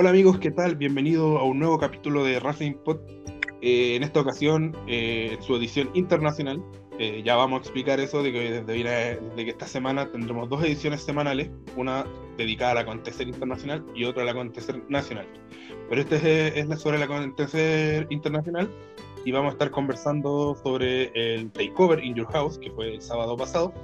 Hola amigos, ¿qué tal? Bienvenido a un nuevo capítulo de Wrestling Pod. Eh, en esta ocasión, eh, en su edición internacional, eh, ya vamos a explicar eso de que desde, que esta semana tendremos dos ediciones semanales, una dedicada al acontecer internacional y otra al acontecer nacional. Pero este es, sobre el acontecer internacional y vamos a estar conversando sobre el Takeover in Your House, que fue el sábado pasado,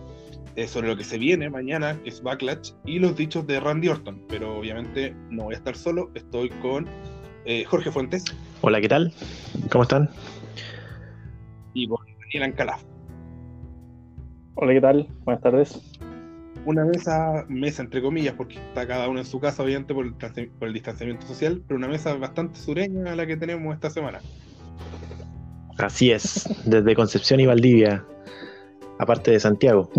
eh, sobre lo que se viene mañana, que es Backlash, y los dichos de Randy Orton. Pero obviamente no voy a estar solo, estoy con eh, Jorge Fuentes. Hola, ¿qué tal? ¿Cómo están? Y con Daniel Ancalaf. Hola, ¿qué tal? Buenas tardes. Una mesa, mesa entre comillas, porque está cada uno en su casa, obviamente, por el, por el distanciamiento social, pero una mesa bastante sureña a la que tenemos esta semana. Así es, desde Concepción y Valdivia, aparte de Santiago.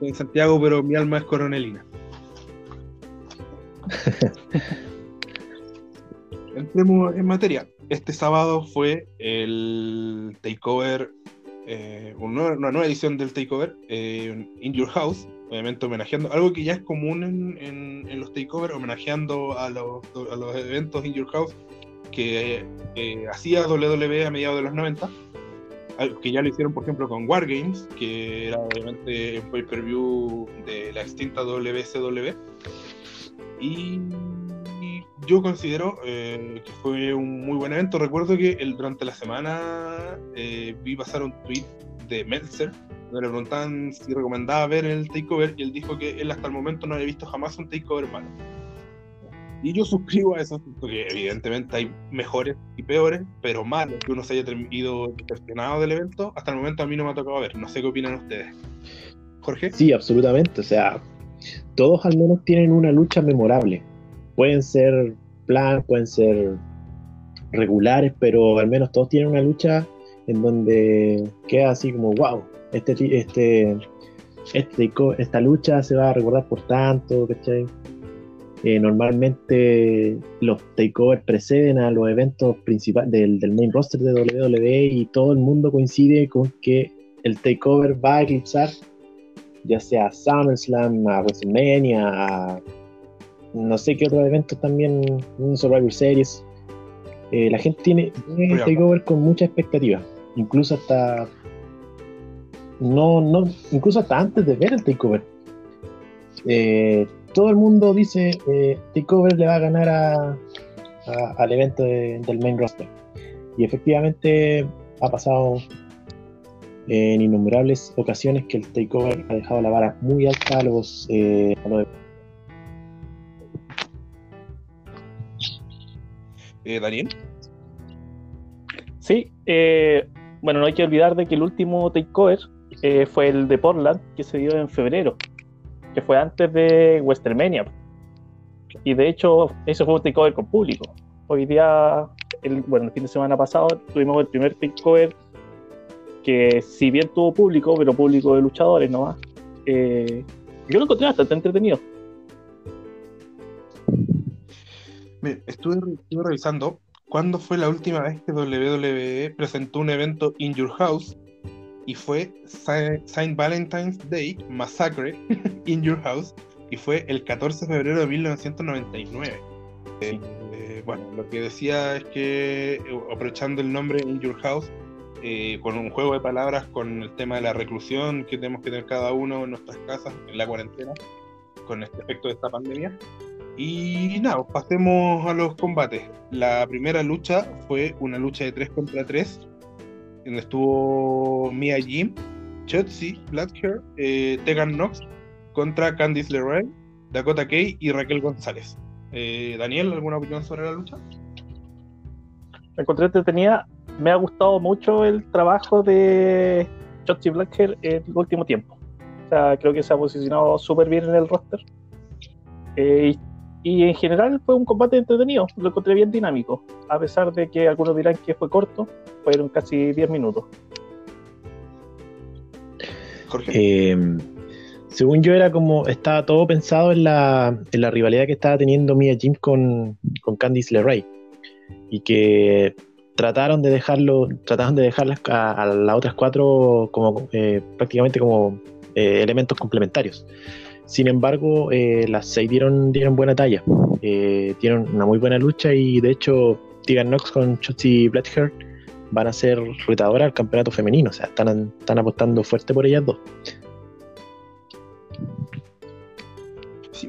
en Santiago, pero mi alma es coronelina. Entremos en materia. Este sábado fue el takeover, eh, una, nueva edición del takeover eh, In Your House, obviamente homenajeando algo que ya es común en, los takeovers, homenajeando a los, a los, eventos In Your House que eh, hacía WWE a mediados de los 90 que ya lo hicieron, por ejemplo, con Wargames, que era obviamente un pay-per-view de la extinta WCW. Y, yo considero eh, que fue un muy buen evento. Recuerdo que el, durante la semana eh, vi pasar un tweet de Meltzer, donde le preguntaban si recomendaba ver el takeover, y él dijo que él hasta el momento no había visto jamás un takeover malo. Y yo suscribo a eso, porque evidentemente hay mejores y peores, pero malos que uno se haya ido decepcionado del evento, hasta el momento a mí no me ha tocado ver. No sé qué opinan ustedes. Jorge. Sí, absolutamente. O sea, todos al menos tienen una lucha memorable. Pueden ser plan, pueden ser regulares, pero al menos todos tienen una lucha en donde queda así como, wow, este, este, este, esta lucha se va a recordar por tanto, ¿cachai? Eh, normalmente los takeovers preceden a los eventos principales del, main roster de WWE y todo el mundo coincide con que el takeover va a eclipsar ya sea a SummerSlam, a WrestleMania, a no sé qué otros eventos también, un Survivor Series. Eh, la gente tiene, el takeover con mucha expectativa, incluso hasta no, no, incluso hasta antes de ver el takeover. Eh, todo el mundo dice eh, Takeover le va a ganar a, al evento del main roster. Y efectivamente ha pasado en innumerables ocasiones que el Takeover ha dejado la vara muy alta a los, eh, eh Daniel. Sí, eh, bueno, no hay que olvidar de que el último Takeover eh, fue el de Portland, que se dio en febrero que fue antes de Westermania. Y de hecho, eso fue un takeover con público. Hoy día, bueno, el fin de semana pasado tuvimos el primer takeover que, si bien tuvo público, pero público de luchadores nomás, eh, yo lo encontré bastante entretenido. estuve, estuve revisando cuándo fue la última vez que WWE presentó un evento in your house y fue Saint Valentine's Day Massacre in Your House y fue el 14 de febrero de 1999. Eh, bueno, lo que decía es que eh, aprovechando el nombre In Your House, eh, con un juego de palabras con el tema de la reclusión que tenemos que tener cada uno en nuestras casas en la cuarentena, con este efecto de esta pandemia. Y nada, pasemos a los combates. La primera lucha fue una lucha de 3 contra 3 donde estuvo Mia Jim, Chotzi, Blackhair, eh, Tegan Knox contra Candice LeRae, Dakota Kay y Raquel González. Eh, Daniel, ¿alguna opinión sobre la lucha? Me encontré entretenida. Me ha gustado mucho el trabajo de Chotzi Blackhair en el último tiempo. O sea, creo que se ha posicionado súper bien en el roster. Eh, en general fue un combate entretenido, lo encontré bien dinámico, a pesar de que algunos dirán que fue corto, fueron casi 10 minutos. Eh, según yo era como, estaba todo pensado en la, en la rivalidad que estaba teniendo Mia Jim con, con Candice LeRae y que trataron de dejarlo, trataron de dejarlas a, las otras cuatro como eh, prácticamente como eh, elementos complementarios. Sin embargo, las seis dieron, dieron buena talla. eh, tienen una muy buena lucha y de hecho Tegan Knox con Shotzi Blackheart van a ser retadoras al campeonato femenino, o sea, están, están apostando fuerte por ellas dos. Sí,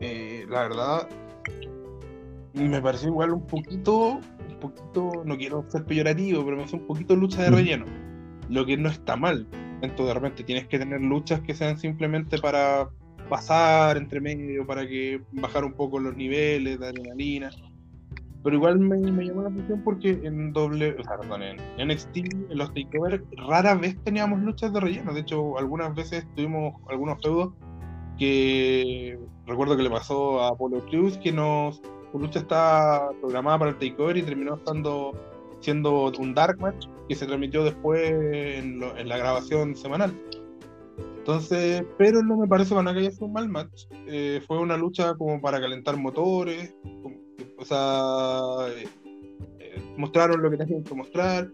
eh, la verdad, me pareció igual un poquito, un poquito, no quiero ser peyorativo, pero me hace un poquito lucha de relleno. Lo que no está mal. Entonces de repente tienes que tener luchas que sean simplemente para pasar entre medio, para que bajar un poco los niveles de adrenalina. Pero igual me, me llamó la atención porque en doble, o sea, perdón, en NXT, en los takeover, rara vez teníamos luchas de relleno. De hecho, algunas veces tuvimos algunos feudos que recuerdo que le pasó a Apollo Crews que nos su lucha está programada para el takeover y terminó estando siendo un dark match que se transmitió después en, lo- en la grabación semanal. Entonces, pero no me parece para nada que haya sido un mal match. Eh, fue una lucha como para calentar motores, o sea, eh, eh, mostraron lo que tenían que mostrar,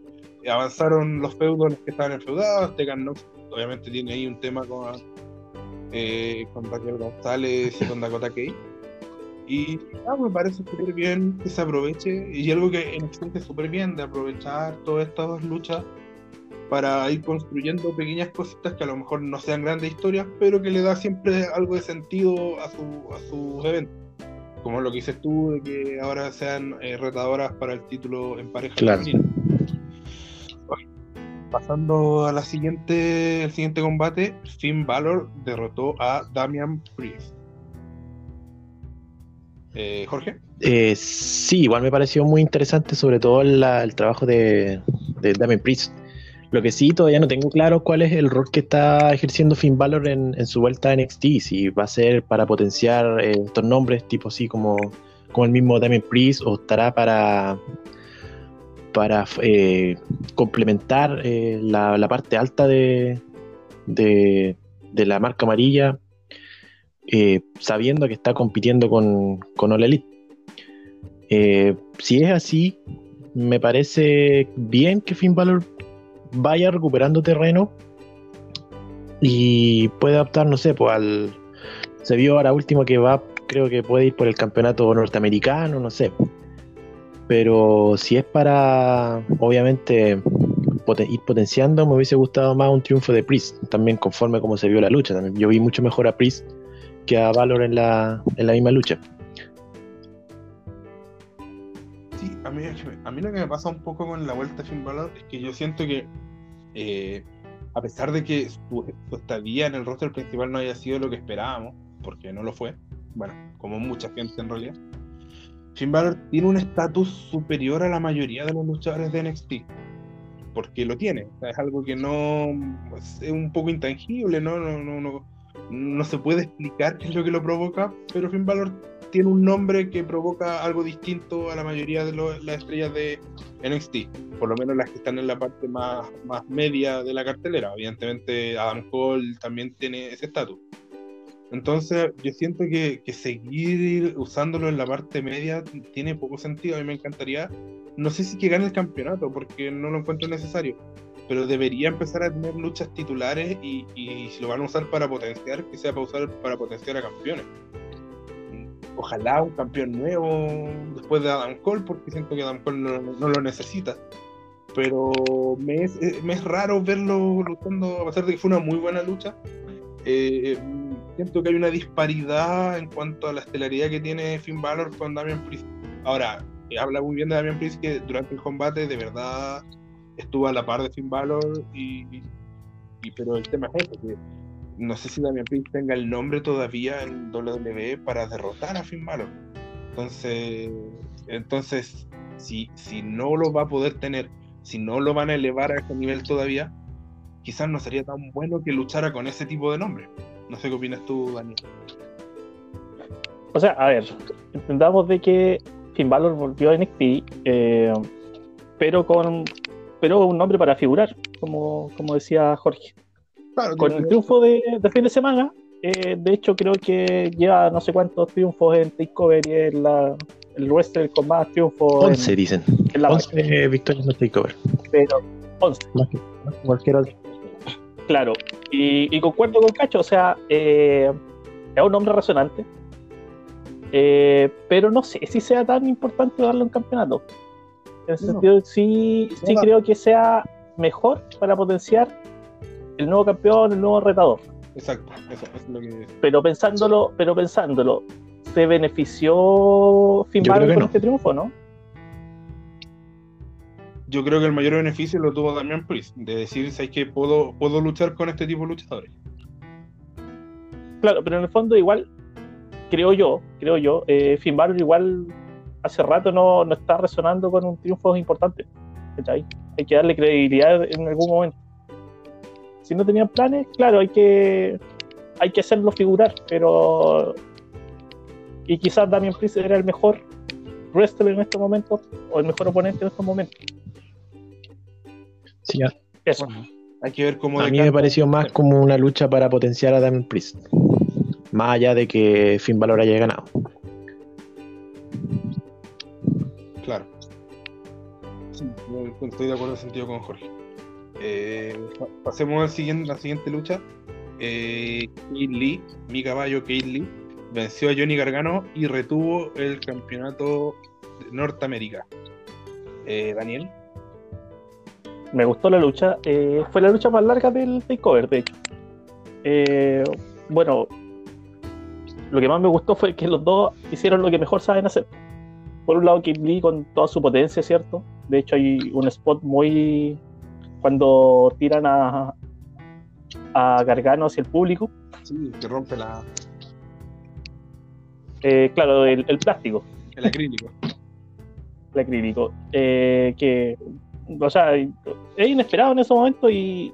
avanzaron los feudos que estaban enfeudados, Tegan Nox obviamente tiene ahí un tema con, con Raquel González y con Dakota Kai. Y ah, me parece súper bien que se aproveche, y algo que en existe súper bien, de aprovechar todas estas luchas para ir construyendo pequeñas cositas que a lo mejor no sean grandes historias, pero que le da siempre algo de sentido a, su, a sus eventos. Como lo que dices tú, de que ahora sean eh, retadoras para el título en pareja. Claro. Pasando a la siguiente, el siguiente combate, Finn Balor derrotó a Damian Priest. Eh, Jorge. Eh, sí, igual me pareció muy interesante, sobre todo el trabajo de, de Damien Priest. Lo que sí, todavía no tengo claro cuál es el rol que está ejerciendo Finn Balor en, su vuelta a NXT. Si va a ser para potenciar eh, estos nombres, tipo así como, el mismo Damien Priest, o estará para, para eh, complementar eh, la, parte alta de, de la marca amarilla, eh, sabiendo que está compitiendo con, con All Elite. Eh, si es así, me parece bien que Finn Balor vaya recuperando terreno y puede adaptar, no sé, pues al. Se vio ahora último que va, creo que puede ir por el campeonato norteamericano, no sé. Pero si es para, obviamente, ir potenciando, me hubiese gustado más un triunfo de Priest, también conforme como se vio la lucha. También. Yo vi mucho mejor a Priest que a Valor en la, en la misma lucha. Sí, a mí, a mí lo que me pasa un poco con la vuelta de Finn Balor es que yo siento que, eh, a pesar de que su, su estadía en el roster principal no haya sido lo que esperábamos, porque no lo fue, bueno, como mucha gente en realidad, Finn Balor tiene un estatus superior a la mayoría de los luchadores de NXT. Porque lo tiene, es algo que no es un poco intangible, ¿no? No, no, no, no se puede explicar qué es lo que lo provoca, pero Finn Balor tiene un nombre que provoca algo distinto a la mayoría de las estrellas de NXT, por lo menos las que están en la parte más, más media de la cartelera. Evidentemente, Adam Cole también tiene ese estatus. Entonces, yo siento que, que seguir usándolo en la parte media tiene poco sentido. A mí me encantaría, no sé si que gane el campeonato, porque no lo encuentro necesario, pero debería empezar a tener luchas titulares y, y si lo van a usar para potenciar, que sea para usar para potenciar a campeones ojalá un campeón nuevo después de Adam Cole, porque siento que Adam Cole no, lo necesita. Pero me es, eh, me es raro verlo luchando, a pesar de que fue una muy buena lucha. eh, siento que hay una disparidad en cuanto a la estelaridad que tiene Finn Balor con Damian Priest. Ahora, eh, habla muy bien de Damian Priest que durante el combate de verdad estuvo a la par de Finn Balor, y, y- pero el tema es ese, que no sé si Damian Priest tenga el nombre todavía en WWE para derrotar a Finn Balor. Entonces, entonces si, si no lo va a poder tener, si no lo van a elevar a ese nivel todavía, quizás no sería tan bueno que luchara con ese tipo de nombre. No sé qué opinas tú, Daniel. O sea, a ver, entendamos de que Finn Balor volvió a NXT, eh, pero con pero un nombre para figurar, como, como decía Jorge. Claro, Con el triunfo de, de fin de semana, eh, de hecho creo que lleva no sé cuántos triunfos en Takeover y es la, el wrestler con más triunfos en, 11 dicen. en la 11 victorias en el takeover. pero 11. Más que, más que cualquier otro. Claro, y, y concuerdo con Cacho, o sea, eh, es un nombre resonante. Eh, pero no sé si sea tan importante darle un campeonato. En ese sentido, sí, sí creo que sea mejor para potenciar el nuevo campeón, el nuevo retador. Exacto, eso, eso es lo que. Pero pensándolo, pero pensándolo, ¿se benefició Finn Balor con no. este triunfo, no? Yo creo que el mayor beneficio lo tuvo Damian Priest, de decir, ¿sabes que puedo, puedo luchar con este tipo de luchadores? Claro, pero en el fondo igual, creo yo, creo yo, eh, Finn Balor igual hace rato no, no está resonando con un triunfo importante. ¿cachai? Hay que darle credibilidad en algún momento. Si no tenían planes, claro, hay que hay que hacerlo figurar, pero y quizás Damian Priest era el mejor wrestler en estos momentos o el mejor oponente en estos momentos. Sí, a, Eso. Hay que ver cómo a mí me pareció más como una lucha para potenciar a Damien Priest. Más allá de que Finn Balor haya ganado. Claro. Sí, yo estoy de acuerdo en ese sentido con Jorge. Eh, pa- pasemos al siguiente, la siguiente lucha. Eh, Kate Lee, mi caballo Kate Lee, venció a Johnny Gargano y retuvo el campeonato de Norteamérica. Eh, Daniel, me gustó la lucha. eh, fue la lucha más larga del takeover, de hecho. Eh, bueno, lo que más me gustó fue que los dos hicieron lo que mejor saben hacer. Por un lado, Kid Lee con toda su potencia, ¿cierto? De hecho, hay un spot muy. cuando tiran a, a Gargano hacia el público. sí, que rompe la, Eh, claro, el, el plástico. el acrílico. el acrílico. eh, que, o sea, es inesperado en ese momento y,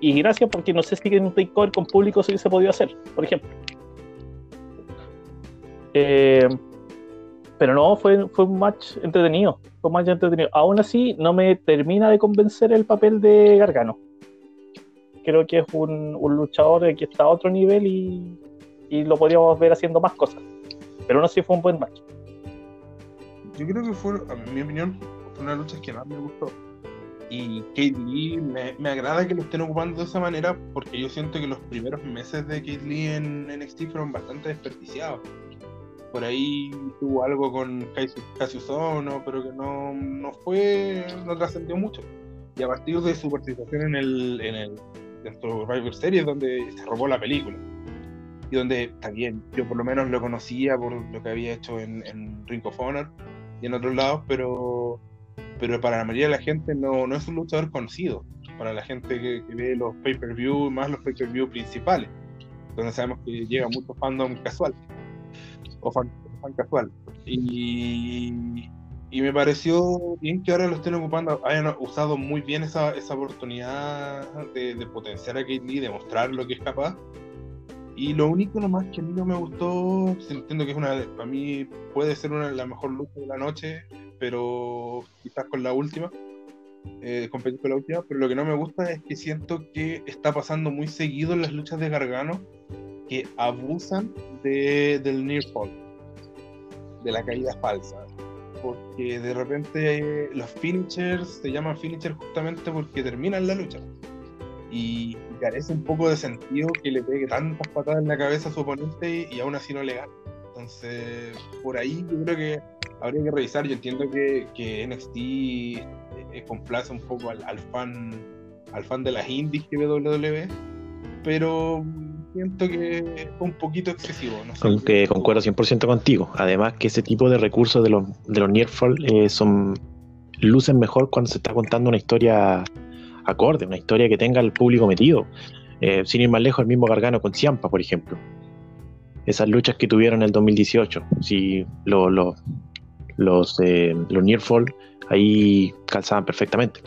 y gracias porque no sé si en un takeover con público se hubiese podido hacer, por ejemplo. Eh, pero no, fue, fue un match entretenido. Fue un match entretenido. Aún así, no me termina de convencer el papel de Gargano. Creo que es un, un luchador que está a otro nivel y, y lo podríamos ver haciendo más cosas. Pero sé si fue un buen match. Yo creo que fue, a mi opinión, fue una lucha que más me gustó. Y Kate Lee me, me agrada que lo estén ocupando de esa manera porque yo siento que los primeros meses de Kate Lee en NXT fueron bastante desperdiciados. Por ahí tuvo algo con Cassius Ohno, pero que no, no fue, no trascendió mucho. Y a partir de su participación en el, en el en Survivor Series, donde se robó la película, y donde también yo por lo menos lo conocía por lo que había hecho en, en Ring of Honor y en otros lados, pero, pero para la mayoría de la gente no, no es un luchador conocido. Para la gente que, que ve los pay-per-view, más los pay-per-view principales, donde sabemos que llega mucho fandom casual o fan, casual. Y, y me pareció bien que ahora lo estén ocupando, hayan usado muy bien esa, esa oportunidad de, de potenciar a Kate Lee, de mostrar lo que es capaz. Y lo único nomás que a mí no me gustó, entiendo que es una, para mí puede ser una la mejor lucha de la noche, pero quizás con la última, eh, competir con la última, pero lo que no me gusta es que siento que está pasando muy seguido en las luchas de Gargano que abusan de, del near fall, de la caída falsa, porque de repente eh, los finishers se llaman finishers justamente porque terminan la lucha y carece un poco de sentido que le pegue tantas patadas en la cabeza a su oponente y, aún así no le gana. Entonces, por ahí yo creo que habría que revisar. Yo entiendo que, que NXT eh, complace un poco al, fan al fan de las indies que WWE, pero siento que fue un poquito excesivo. No sé. Concuerdo 100% contigo. Además que ese tipo de recursos de los, de los Nearfall eh, son lucen mejor cuando se está contando una historia acorde, una historia que tenga el público metido. Eh, sin ir más lejos, el mismo Gargano con Ciampa, por ejemplo. Esas luchas que tuvieron en el 2018. Si lo- lo- los, eh, los Nearfall ahí calzaban perfectamente.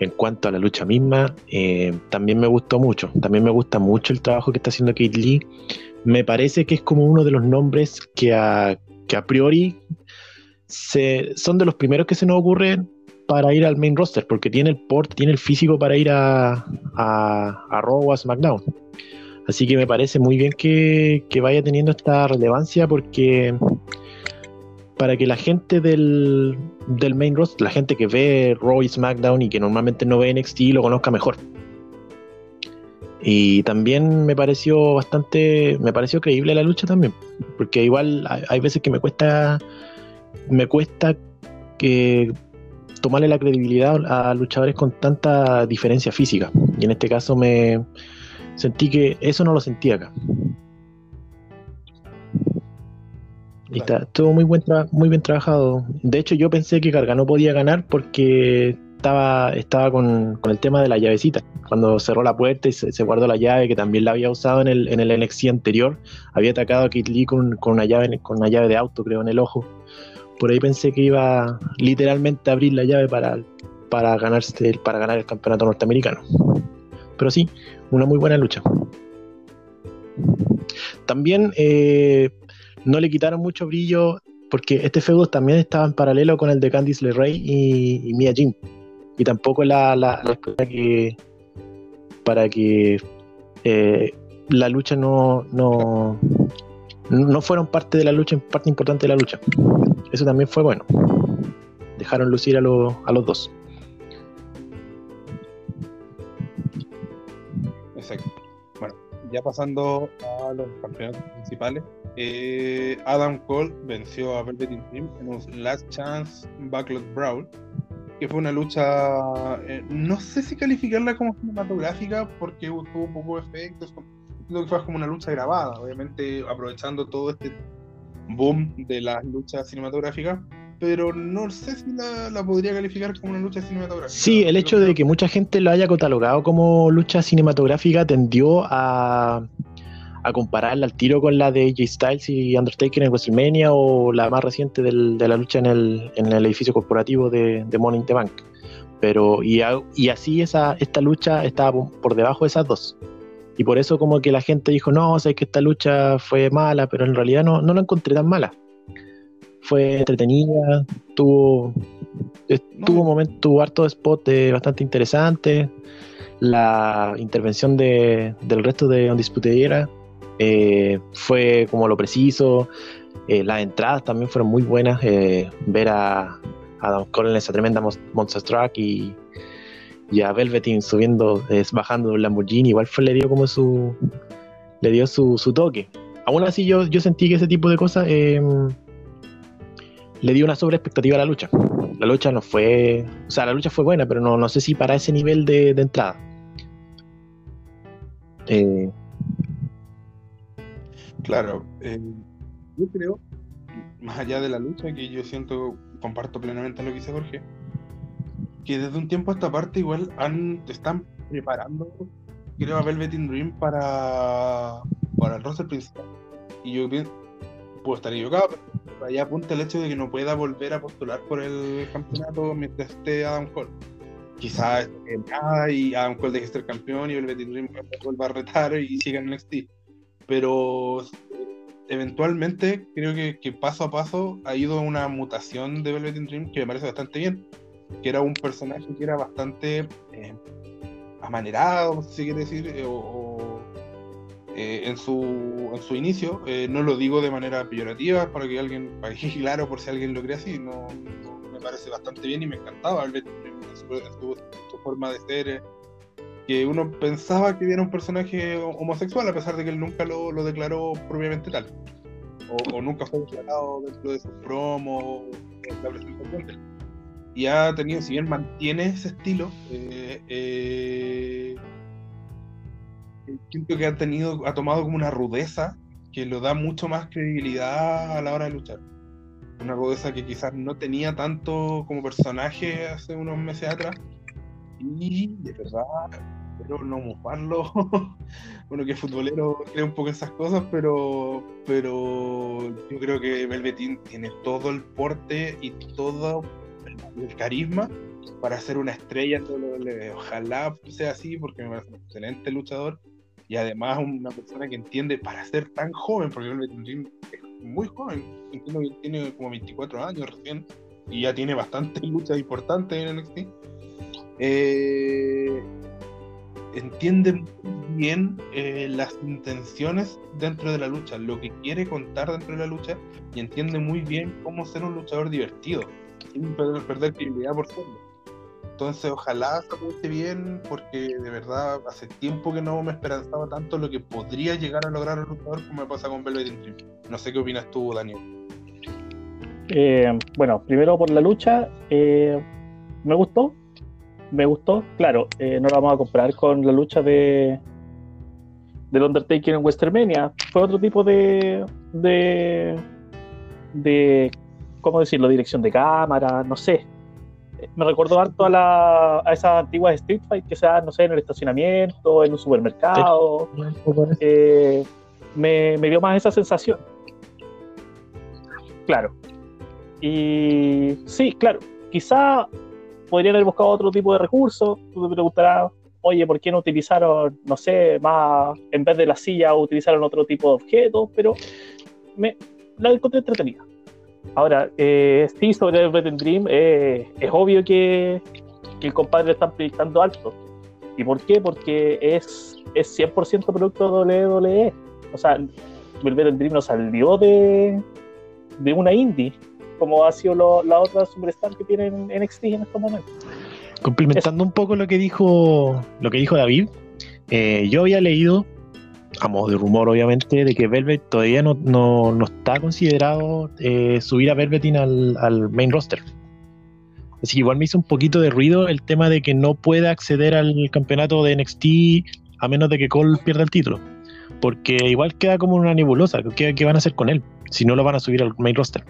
En cuanto a la lucha misma, eh, también me gustó mucho. También me gusta mucho el trabajo que está haciendo Kate Lee. Me parece que es como uno de los nombres que a, priori se, son de los primeros que se nos ocurren para ir al main roster, porque tiene el port, tiene el físico para ir a, Raw o a SmackDown. Así que me parece muy bien que vaya teniendo esta relevancia porque para que la gente del, del main roster, la gente que ve Raw y SmackDown y que normalmente no ve NXT lo conozca mejor. Y también me pareció bastante, me pareció creíble la lucha también, porque igual hay, veces que me cuesta, me cuesta que tomarle la credibilidad a luchadores con tanta diferencia física. Y en este caso me sentí que eso no lo sentí acá. Y está, estuvo muy, buen muy bien trabajado. De hecho, yo pensé que Gargano podía ganar porque estaba, estaba con, con el tema de la llavecita. Cuando cerró la puerta y se, se guardó la llave, que también la había usado en el, en el NXT anterior, había atacado a Kid Lee con, con una llave, con una llave de auto, creo, en el ojo. Por ahí pensé que iba literalmente a abrir la llave para, para, ganarse, para ganar el campeonato norteamericano. Pero sí, una muy buena lucha. También eh, no le quitaron mucho brillo porque este feudo también estaba en paralelo con el de Candice LeRae y, y Mia Jim. Y tampoco la, la, para que para que eh, la lucha no, no no fueron parte de la lucha, parte importante de la lucha. Eso también fue bueno. Dejaron lucir a, a los dos. Exacto. Ya pasando a los campeonatos principales, eh, Adam Cole venció a Velveteen Dream en un Last Chance Backlot Brawl, que fue una lucha, eh, no sé si calificarla como cinematográfica porque tuvo poco efectos, creo que fue como una lucha grabada, obviamente aprovechando todo este boom de las luchas cinematográficas, pero no sé si la, la podría calificar como una lucha cinematográfica. Sí, el hecho de que mucha gente lo haya catalogado como lucha cinematográfica tendió a, a compararla al tiro con la de AJ Styles y Undertaker en WrestleMania o la más reciente del- de la lucha en el, en el edificio corporativo de, de Money in the Bank. Pero, y, a- y así esa, esta lucha estaba por- por debajo de esas dos. Y por eso como que la gente dijo, no, sé que esta lucha fue mala, pero en realidad no, no la encontré tan mala. Fue entretenida, tuvo, eh, tuvo momentos, tuvo harto spot de bastante interesante. La intervención de, del resto de Undisputed Era eh, fue como lo preciso. Eh, las entradas también fueron muy buenas. eh, ver a, a Adam Cole en esa tremenda Monster Truck y, y a Velveteen subiendo, eh, bajando el Lamborghini, igual fue, le dio como su le dio su, su toque. Aún así yo, yo sentí que ese tipo de cosas eh, le dio una sobre expectativa a la lucha. La lucha no fue, o sea, la lucha fue buena, pero no, no sé si para ese nivel de, entrada. Eh, Claro, eh, yo creo, más allá de la lucha, que yo siento, comparto plenamente lo que dice Jorge, que desde un tiempo a esta parte igual han, están preparando, creo, a Velveteen Dream para, para el roster principal. Y yo pienso, puedo estar equivocado, pero allá apunta el hecho de que no pueda volver a postular por el campeonato mientras esté Adam Cole. Quizás esté nada y Adam Cole deje de ser campeón y Velveteen Dream vuelva a retar y siga en NXT pero eventualmente creo que, que paso a paso ha ido una mutación de Velvet Dream que me parece bastante bien, que era un personaje que era bastante eh, amanerado, si quiere decir, eh, o, eh, en, su, en su inicio, eh, no lo digo de manera peyorativa, para que alguien, para que claro por si alguien lo cree así, no, no- me parece bastante bien y me encantaba en su, en su- su forma de ser. eh, que uno pensaba que era un personaje homosexual a pesar de que él nunca lo, lo declaró propiamente tal. O, o nunca fue declarado dentro de sus promos o la presentación de él. Y ha tenido, si bien mantiene ese estilo, eh, eh, siento que ha tenido, ha tomado como una rudeza que lo da mucho más credibilidad a la hora de luchar. Una rudeza que quizás no tenía tanto como personaje hace unos meses atrás. Y de verdad, espero no mofarlo. bueno, que futbolero cree un poco esas cosas, pero, pero yo creo que Velveteen tiene todo el porte y todo el, carisma para ser una estrella WWE. Ojalá sea así, porque me parece un excelente luchador y además una persona que entiende para ser tan joven, porque Dream es muy joven, entiendo que tiene como 24 años recién y ya tiene bastantes luchas importantes en NXT. Eh, entiende bien eh, las intenciones dentro de la lucha, lo que quiere contar dentro de la lucha y entiende muy bien cómo ser un luchador divertido, sin perder credibilidad por serlo. Entonces, ojalá se apunte bien, porque de verdad hace tiempo que no me esperanzaba tanto lo que podría llegar a lograr el luchador como me pasa con Velvet Dream. No sé qué opinas tú, Daniel. Eh, bueno, primero por la lucha, eh, me gustó, me gustó, claro, eh, no la vamos a comparar con la lucha de del Undertaker en WrestleMania, fue otro tipo de de de cómo decirlo, dirección de cámara, no sé. Me recordó harto a, la, a esas antiguas Street Fight que se dan, no sé, en el estacionamiento, en un supermercado. me, me dio más esa sensación. Claro, y sí, claro, quizá podrían haber buscado otro tipo de recursos. Tú te preguntarás, oye, ¿por qué no utilizaron, no sé, más, en vez de la silla, utilizaron otro tipo de objetos? Pero me, la encontré entretenida. Ahora, eh, sí, sobre el Red Dream, eh, es obvio que, el compadre le están proyectando alto. ¿Y por qué? Porque es, es 100% producto WWE. O sea, Velvet Dream no salió de, de una indie como ha sido la otra superstar que tienen NXT en estos momentos. Complementando un poco lo que dijo lo que dijo David, eh, yo había leído, a modo de rumor obviamente, de que Velvet todavía no, no, está considerado eh, subir a Velvetin al, al, main roster. Así que igual me hizo un poquito de ruido el tema de que no pueda acceder al campeonato de NXT a menos de que Cole pierda el título. Porque igual queda como una nebulosa. ¿Qué, qué van a hacer con él? Si no lo van a subir al main roster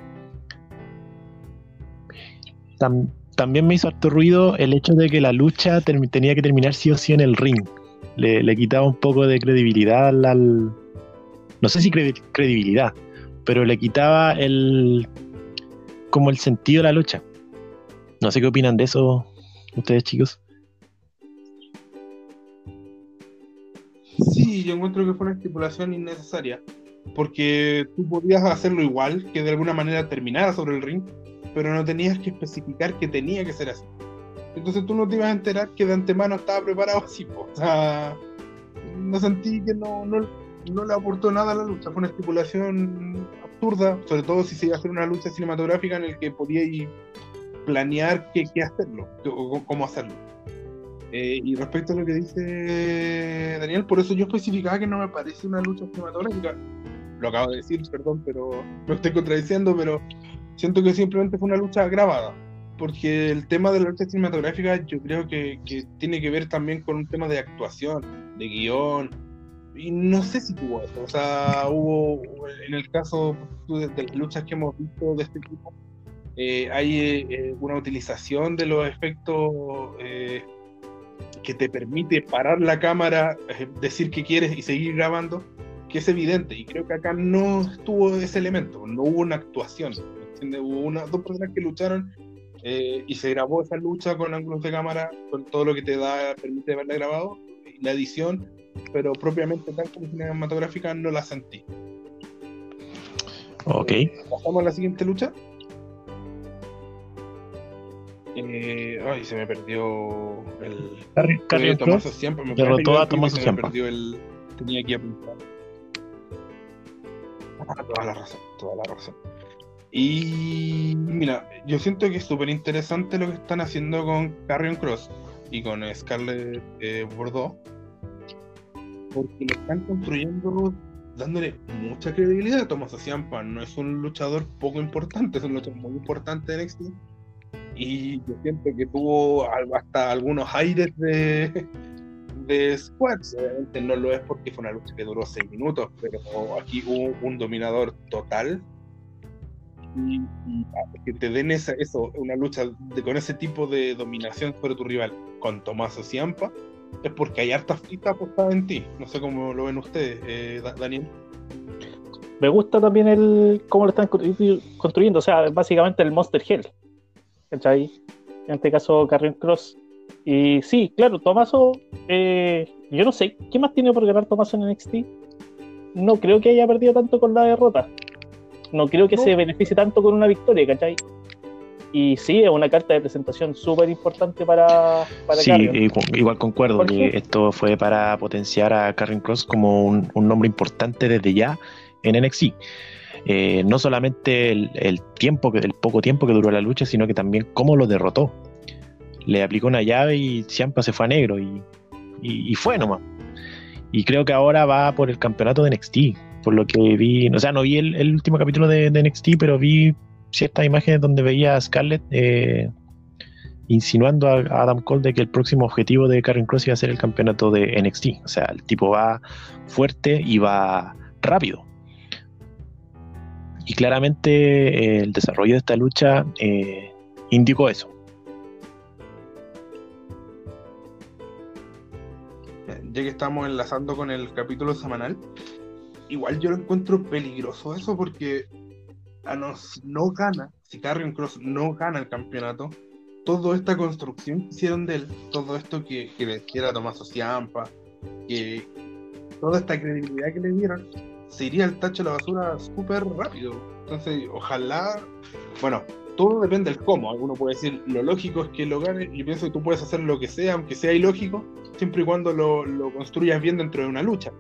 también me hizo harto ruido el hecho de que la lucha tenía que terminar sí o sí en el ring. Le, quitaba un poco de credibilidad al. No sé si credibilidad, pero le quitaba el. como el sentido de la lucha. No sé qué opinan de eso ustedes, chicos. Sí, yo encuentro que fue una estipulación innecesaria. Porque tú podías hacerlo igual, que de alguna manera terminara sobre el ring, pero no tenías que especificar que tenía que ser así. Entonces tú no te ibas a enterar que de antemano estaba preparado así. O sea, no sentí que no, no, no, le aportó nada a la lucha. Fue una estipulación absurda, sobre todo si se iba a hacer una lucha cinematográfica en el que podía planear qué, qué hacerlo, cómo hacerlo. Eh, y respecto a lo que dice Daniel, por eso yo especificaba que no me parece una lucha cinematográfica. Lo acabo de decir, perdón, pero me estoy contradiciendo, pero siento que simplemente fue una lucha grabada, porque el tema de la lucha cinematográfica yo creo que, tiene que ver también con un tema de actuación, de guion, y no sé si tuvo eso, o sea, hubo, en el caso de, las luchas que hemos visto de este tipo, eh, hay eh, una utilización de los efectos eh, que te permite parar la cámara, decir que quieres y seguir grabando, que es evidente, y creo que acá no estuvo ese elemento, no hubo una actuación. Hubo una, dos personas que lucharon eh, y se grabó esa lucha con ángulos de cámara, con todo lo que te da, permite verla grabado, y la edición, pero propiamente tal como cinematográfica no la sentí. Ok. Pasamos a la siguiente lucha. Eh, ay, se me perdió el. Carrion Tomaso siempre me derrotó a Tomaso Se me perdió el. Tenía que apuntar. Ah, toda la razón, toda la razón. Y mira, yo siento que es súper interesante lo que están haciendo con Carrion Cross y con Scarlett eh, Bordeaux, porque lo están construyendo dándole mucha credibilidad a Tomás Ciampa. No es un luchador poco importante, es un luchador muy importante en NXT. Y yo siento que tuvo hasta algunos aires de, de. Obviamente no lo es porque fue una lucha que duró 6 minutos, pero aquí hubo un dominador total que te den esa, eso, una lucha con ese tipo de dominación sobre tu rival con Tomás Ciampa, es porque hay harta fitas apostadas en ti. No sé cómo lo ven ustedes, eh, Daniel. Me gusta también el cómo lo están construyendo, o sea, básicamente el Monster Hell. ¿Cachai? En este caso, Carrion Cross. Y sí, claro, Tomaso, eh, yo no sé, ¿qué más tiene por ganar Tomaso en NXT? No creo que haya perdido tanto con la derrota no creo que se beneficie tanto con una victoria, ¿cachai? Y sí, es una carta de presentación súper importante para, para Sí, igual, concuerdo que esto fue para potenciar a Karen Cross como un, nombre importante desde ya en NXT. Eh, no solamente el, tiempo, el poco tiempo que duró la lucha, sino que también cómo lo derrotó. le aplicó una llave y Ciampa se fue a negro y, y, y fue nomás. Y creo que ahora va por el campeonato de NXT, por lo que vi, o sea, no vi el, último capítulo de, NXT, pero vi ciertas imágenes donde veía a Scarlett eh, insinuando a, a, Adam Cole de que el próximo objetivo de Karen Cross iba a ser el campeonato de NXT. O sea, el tipo va fuerte y va rápido. Y claramente eh, el desarrollo de esta lucha eh, indicó eso. Ya que estamos enlazando con el capítulo semanal, igual yo lo encuentro peligroso eso porque a nos no gana, si Carrion Cross no gana el campeonato, toda esta construcción que hicieron de él, todo esto que, que le quiera Tomás Ciampa, que toda esta credibilidad que le dieron, se iría al tacho de la basura súper rápido. Entonces, ojalá, bueno, todo depende del cómo. Alguno puede decir, lo lógico es que lo gane, y pienso que tú puedes hacer lo que sea, aunque sea ilógico, siempre y cuando lo, lo construyas bien dentro de una lucha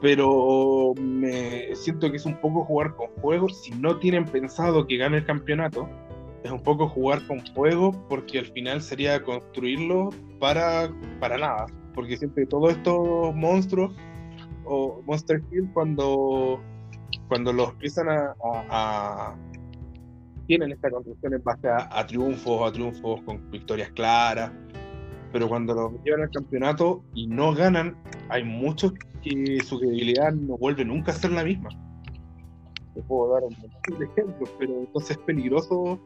pero me siento que es un poco jugar con fuego. Si no tienen pensado que gane el campeonato, es un poco jugar con fuego porque al final sería construirlo para, para nada. Porque siempre todos estos monstruos o Monster Kill cuando, cuando los empiezan a tienen esta construcción en base a, a, triunfos, a triunfos con victorias claras, pero cuando los llevan al campeonato y no ganan, hay muchos que su credibilidad no vuelve nunca a ser la misma. Te puedo dar un montón de ejemplos, pero entonces es peligroso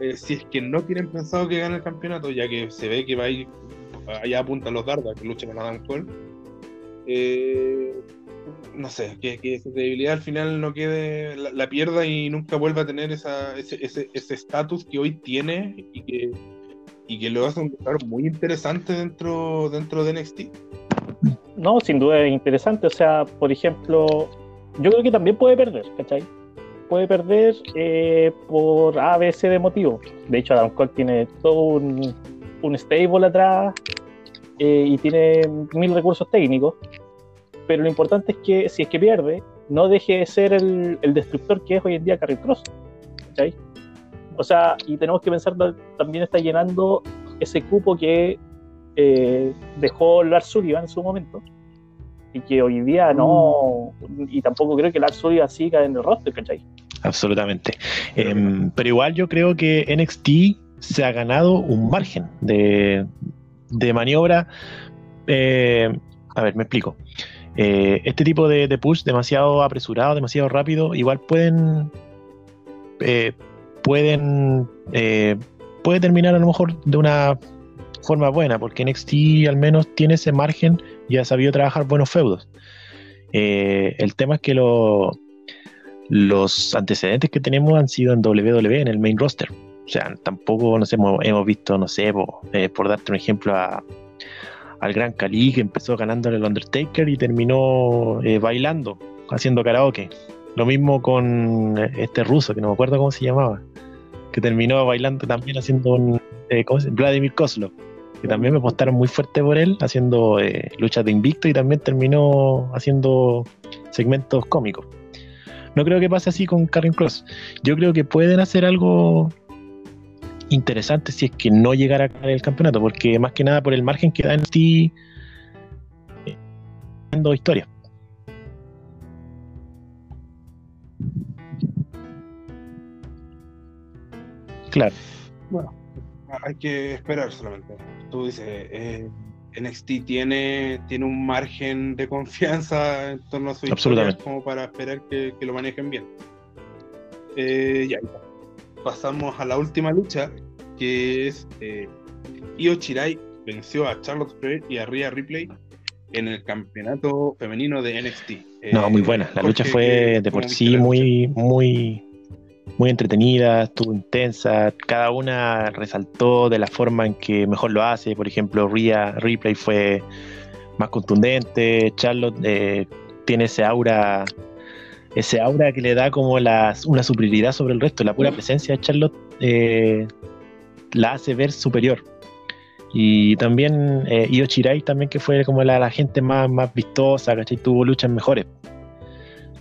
eh, si es que no tienen pensado que gane el campeonato, ya que se ve que va a ir, allá apuntan los dardos que luchen con Adam Cole. Eh, no sé, que, que, su credibilidad al final no quede, la, pierda y nunca vuelva a tener esa, ese estatus ese, que hoy tiene y que, y que lo hace un lugar muy interesante dentro, dentro de NXT. No, sin duda es interesante. O sea, por ejemplo, yo creo que también puede perder, ¿cachai? Puede perder eh, por A, de motivo. De hecho, Adam Cole tiene todo un, un stable atrás eh, y tiene mil recursos técnicos. Pero lo importante es que si es que pierde, no deje de ser el, el destructor que es hoy en día Carrie Cross. ¿cachai? O sea, y tenemos que pensar también está llenando ese cupo que eh, dejó Lars Sullivan en su momento y que hoy día no, y tampoco creo que Lars Sullivan siga en el roster, ¿cachai? Absolutamente. Eh, pero igual yo creo que NXT se ha ganado un margen de, de maniobra. Eh, a ver, me explico. Eh, este tipo de, de, push demasiado apresurado, demasiado rápido, igual pueden eh, pueden puede terminar a lo mejor de una forma buena, porque NXT al menos tiene ese margen y ha sabido trabajar buenos feudos. Eh, el tema es que lo, los antecedentes que tenemos han sido en WWE, en el main roster. O sea, tampoco nos hemos, visto, no sé, por, eh, por darte un ejemplo, a, al Gran Cali que empezó ganándole el Undertaker y terminó eh, bailando, haciendo karaoke. Lo mismo con este ruso, que no me acuerdo cómo se llamaba, que terminó bailando también haciendo un. Eh, ¿cómo se? Vladimir Kozlov que también me apostaron muy fuerte por él, haciendo eh, luchas de invicto y también terminó haciendo segmentos cómicos. No creo que pase así con Karen Cross. Yo creo que pueden hacer algo interesante si es que no llegara a ganar el campeonato, porque más que nada por el margen que da en ti eh, historia. Claro. Bueno, hay que esperar solamente. Tú dices, eh, NXT tiene, tiene un margen de confianza en torno a su historia como para esperar que, que lo manejen bien. Eh, ya, pasamos a la última lucha, que es eh, Io Shirai venció a Charlotte Flair y a Rhea Ripley en el campeonato femenino de NXT. No, muy buena. La lucha fue de por sí muy, muy, muy entretenida, estuvo intensa, cada una resaltó de la forma en que mejor lo hace, por ejemplo, Rhea Replay fue más contundente, Charlotte eh, tiene ese aura ese aura que le da como una superioridad sobre el resto, la pura presencia de Charlotte eh, la hace ver superior. Y también eh, Io Shirai también que fue como la, la gente más, más vistosa, ¿cachai? Tuvo luchas mejores.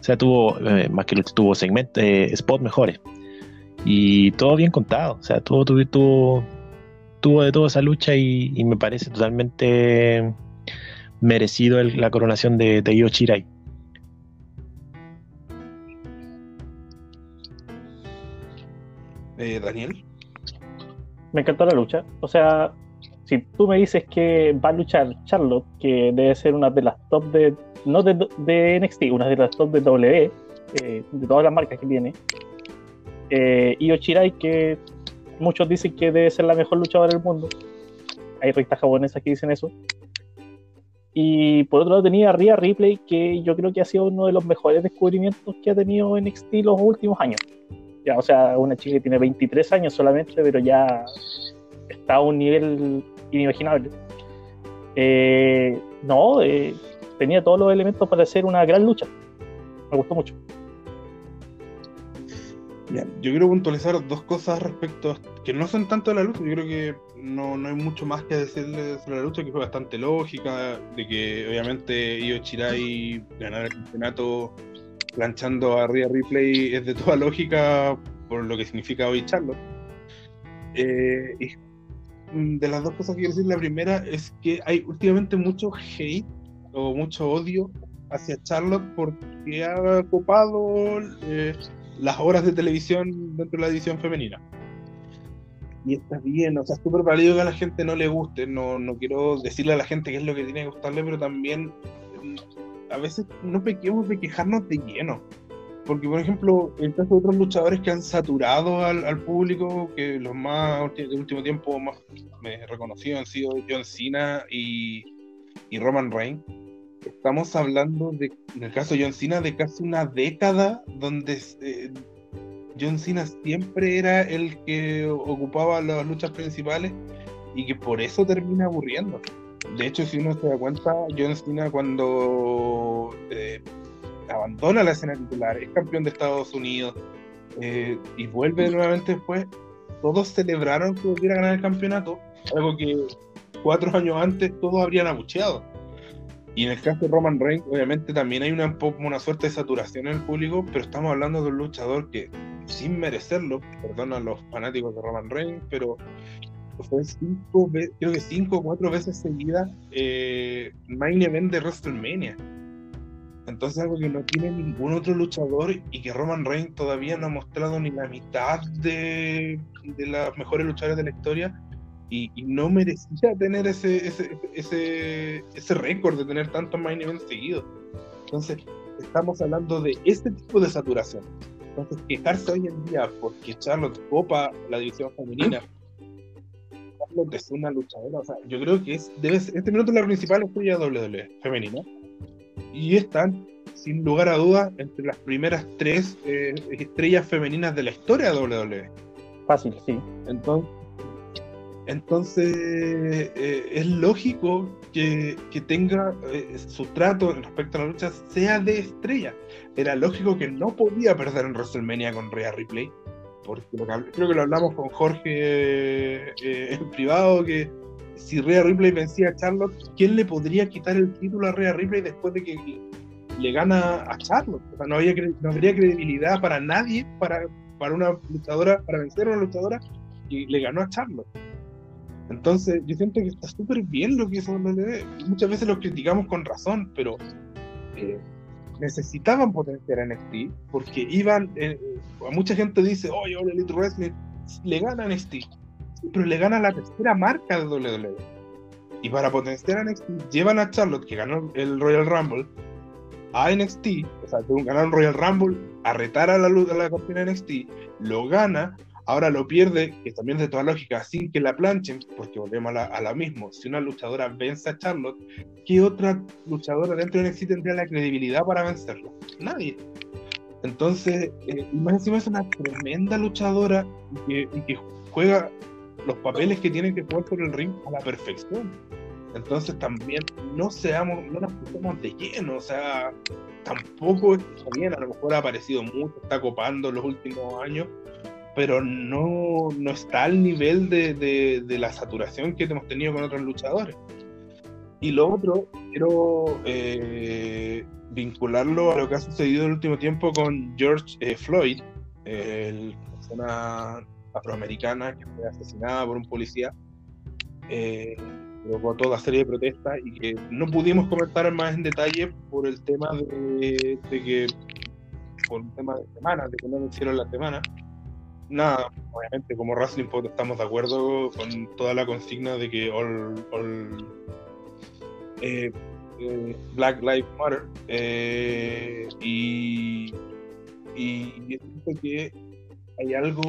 O sea, tuvo, eh, más que tuvo segmentos, eh, spot mejores. Y todo bien contado. O sea, todo tuvo, tuvo, tuvo de toda esa lucha y, me parece totalmente merecido la coronación de, de Io Shirai. Eh, Daniel. Me encantó la lucha. O sea, si tú me dices que va a luchar Charlotte, que debe ser una de las top de, no de, NXT, una de las top de W, eh, de todas las marcas que tiene, eh, Io que muchos dicen que debe ser la mejor luchadora del mundo. Hay revistas japonesas que dicen eso. Y por otro lado tenía a Rhea Ripley, que yo creo que ha sido uno de los mejores descubrimientos que ha tenido NXT los últimos años. Ya, o sea, una chica que tiene 23 años solamente, pero ya está a un nivel inimaginable. Eh, no, eh, tenía todos los elementos para hacer una gran lucha. Me gustó mucho. yo quiero puntualizar dos cosas respecto a, que no son tanto de la lucha, yo creo que no, no hay mucho más que decirle sobre la lucha, que fue bastante lógica, de que obviamente Io Chirai ganar el campeonato planchando a Rhea Ripley es de toda lógica por lo que significa hoy Charlotte. Eh, y de las dos cosas que quiero decir, la primera es que hay últimamente mucho hate o mucho odio hacia Charlotte porque ha ocupado eh, las horas de televisión dentro de la edición femenina. Y está bien, o sea, es súper válido que a la gente no le guste, no, no quiero decirle a la gente qué es lo que tiene que gustarle, pero también mm, a veces no pequemos de quejarnos de lleno. Porque, por ejemplo, el caso de otros luchadores que han saturado al, público, que los más de último tiempo más me reconocido han sido John Cena y, Roman Reigns. Estamos hablando, de, en el caso de John Cena, de casi una década donde eh, John Cena siempre era el que ocupaba las luchas principales y que por eso termina aburriendo. De hecho, si uno se da cuenta, John Cena cuando eh, abandona la escena titular, es campeón de Estados Unidos eh, y vuelve nuevamente después, todos celebraron que volviera a ganar el campeonato, algo que cuatro años antes todos habrían abucheado. Y en el caso de Roman Reigns, obviamente también hay una, una suerte de saturación en el público, pero estamos hablando de un luchador que, sin merecerlo, perdón a los fanáticos de Roman Reigns, pero fue cinco, creo que cinco o cuatro veces seguida eh, main event de WrestleMania. Entonces algo que no tiene ningún otro luchador y que Roman Reigns todavía no ha mostrado ni la mitad de, de las mejores luchadores de la historia y, no merecía tener ese, ese, ese, ese récord de tener tantos main events seguidos. Entonces estamos hablando de este tipo de saturación. Entonces quejarse hoy en día porque Charlotte copa la división femenina Charlotte es una luchadora, o sea, yo creo que es, debe ser, este minuto es la principal estrella WWE femenina y están, sin lugar a dudas, entre las primeras tres eh, estrellas femeninas de la historia de WWE. Fácil, sí. Entonces, entonces eh, es lógico que, tenga eh, su trato respecto a la lucha sea de estrella. Era lógico que no podía perder en WrestleMania con Rhea Ripley, porque creo que lo hablamos con Jorge en privado, que si Rhea Ripley vencía a Charlotte, ¿quién le podría quitar el título a Rhea Ripley después de que le gana a Charlotte? O sea, no, había, no habría credibilidad para nadie para, para una luchadora, para vencer a una luchadora y le ganó a Charlotte. Entonces, yo siento que está súper bien lo que hizo WWE. Muchas veces lo criticamos con razón, pero eh, necesitaban potenciar a NXT porque iban. Eh, mucha gente dice, oye, oh, Elite Wrestling le gana a NXT pero le gana la tercera marca de WWE. Y para potenciar a NXT, llevan a Charlotte, que ganó el Royal Rumble, a NXT, o sea, ganar un Royal Rumble, a retar a la, a la campeona NXT, lo gana, ahora lo pierde, que también es de toda lógica, sin que la planchen, porque volvemos a la, a la misma. Si una luchadora vence a Charlotte, ¿qué otra luchadora dentro de NXT tendría la credibilidad para vencerla? Nadie. Entonces, eh, más encima es una tremenda luchadora y que juega los papeles que tienen que jugar por el ring a la perfección. Entonces también no seamos, no nos pusemos de lleno, o sea, tampoco está bien, a lo mejor ha aparecido mucho, está copando los últimos años, pero no, no está al nivel de, de, la saturación que hemos tenido con otros luchadores. Y lo otro, quiero eh, vincularlo a lo que ha sucedido en el último tiempo con George eh, Floyd, el persona afroamericana que fue asesinada por un policía. eh, provocó toda serie de protestas y que no pudimos comentar más en detalle por el tema de, que, por un tema de semana, de que no lo hicieron la semana. Nada, obviamente como Wrestling Pod estamos de acuerdo con toda la consigna de que all, eh, eh, Black Lives Matter eh, y, y siento que hay algo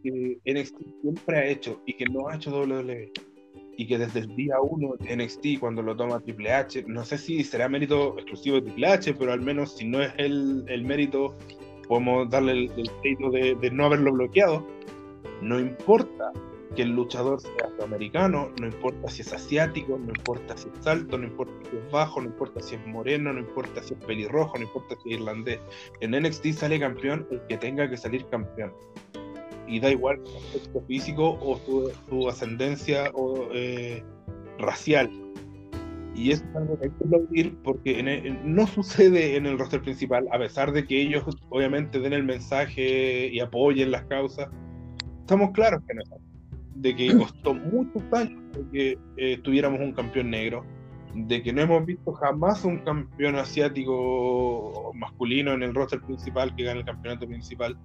que NXT siempre ha hecho y que no ha hecho WWE y que desde el día 1 NXT cuando lo toma Triple H, no sé si será mérito exclusivo de Triple H, pero al menos si no es el, el mérito, podemos darle el, mérito de, no haberlo bloqueado. No importa que el luchador sea afroamericano, no importa si es asiático, no importa si es alto, no importa si es bajo, no importa si es moreno, no importa si es pelirrojo, no importa si es irlandés. En NXT sale campeón el que tenga que salir campeón y da igual su aspecto físico o su, ascendencia o, eh, racial. Y eso es algo que hay que aplaudir porque no sucede en el roster principal, a pesar de que ellos obviamente den el mensaje y apoyen las causas. Estamos claros que no De que costó muchos años que eh, tuviéramos un campeón negro, de que no hemos visto jamás un campeón asiático masculino en el roster principal que gane el campeonato principal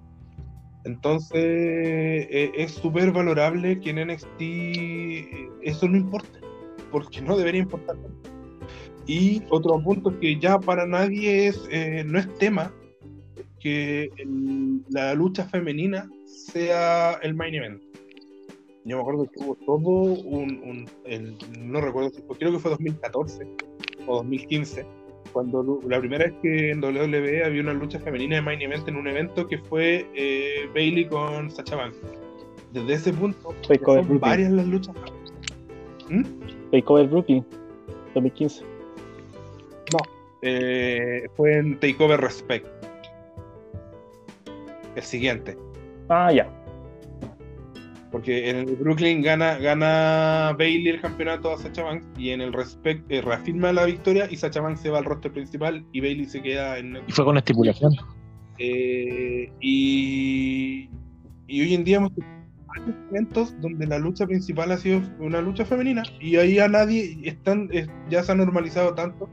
entonces eh, es súper valorable que en NXT eso no importe, porque no debería importar. Y otro punto que ya para nadie es eh, no es tema que la lucha femenina sea el main event. Yo me acuerdo que hubo todo un, no recuerdo creo que fue 2014 o 2015 cuando la primera vez que en WWE había una lucha femenina de main event en un evento que fue eh, Bailey con Sacha Banks. Desde ese punto, son varias las luchas. ¿Mm? Takeover Brooklyn 2015. No, eh, fue en Takeover Respect. El siguiente. Ah, ya. Porque en el Brooklyn gana, gana Bailey el campeonato a Sacha Banks y en el Respect eh, reafirma la victoria y Sacha Banks se va al roster principal y Bailey se queda en. Y fue con estipulación. Eh, y, y hoy en día hemos momentos donde la lucha principal ha sido una lucha femenina y ahí a nadie están ya se ha normalizado tanto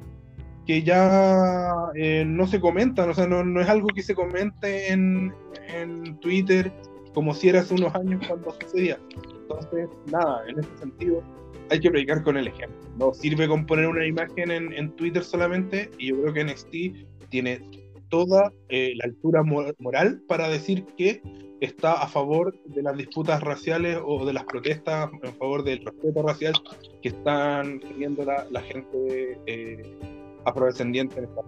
que ya eh, no se comentan, o sea, no, no, es algo que se comente en, en Twitter como si era hace unos años cuando sucedía. Entonces, nada, en ese sentido hay que predicar con el ejemplo. No sirve con poner una imagen en, Twitter solamente y yo creo que NXT tiene toda eh, la altura moral para decir que está a favor de las disputas raciales o de las protestas en favor del respeto racial que están teniendo la, gente eh, afrodescendiente en esta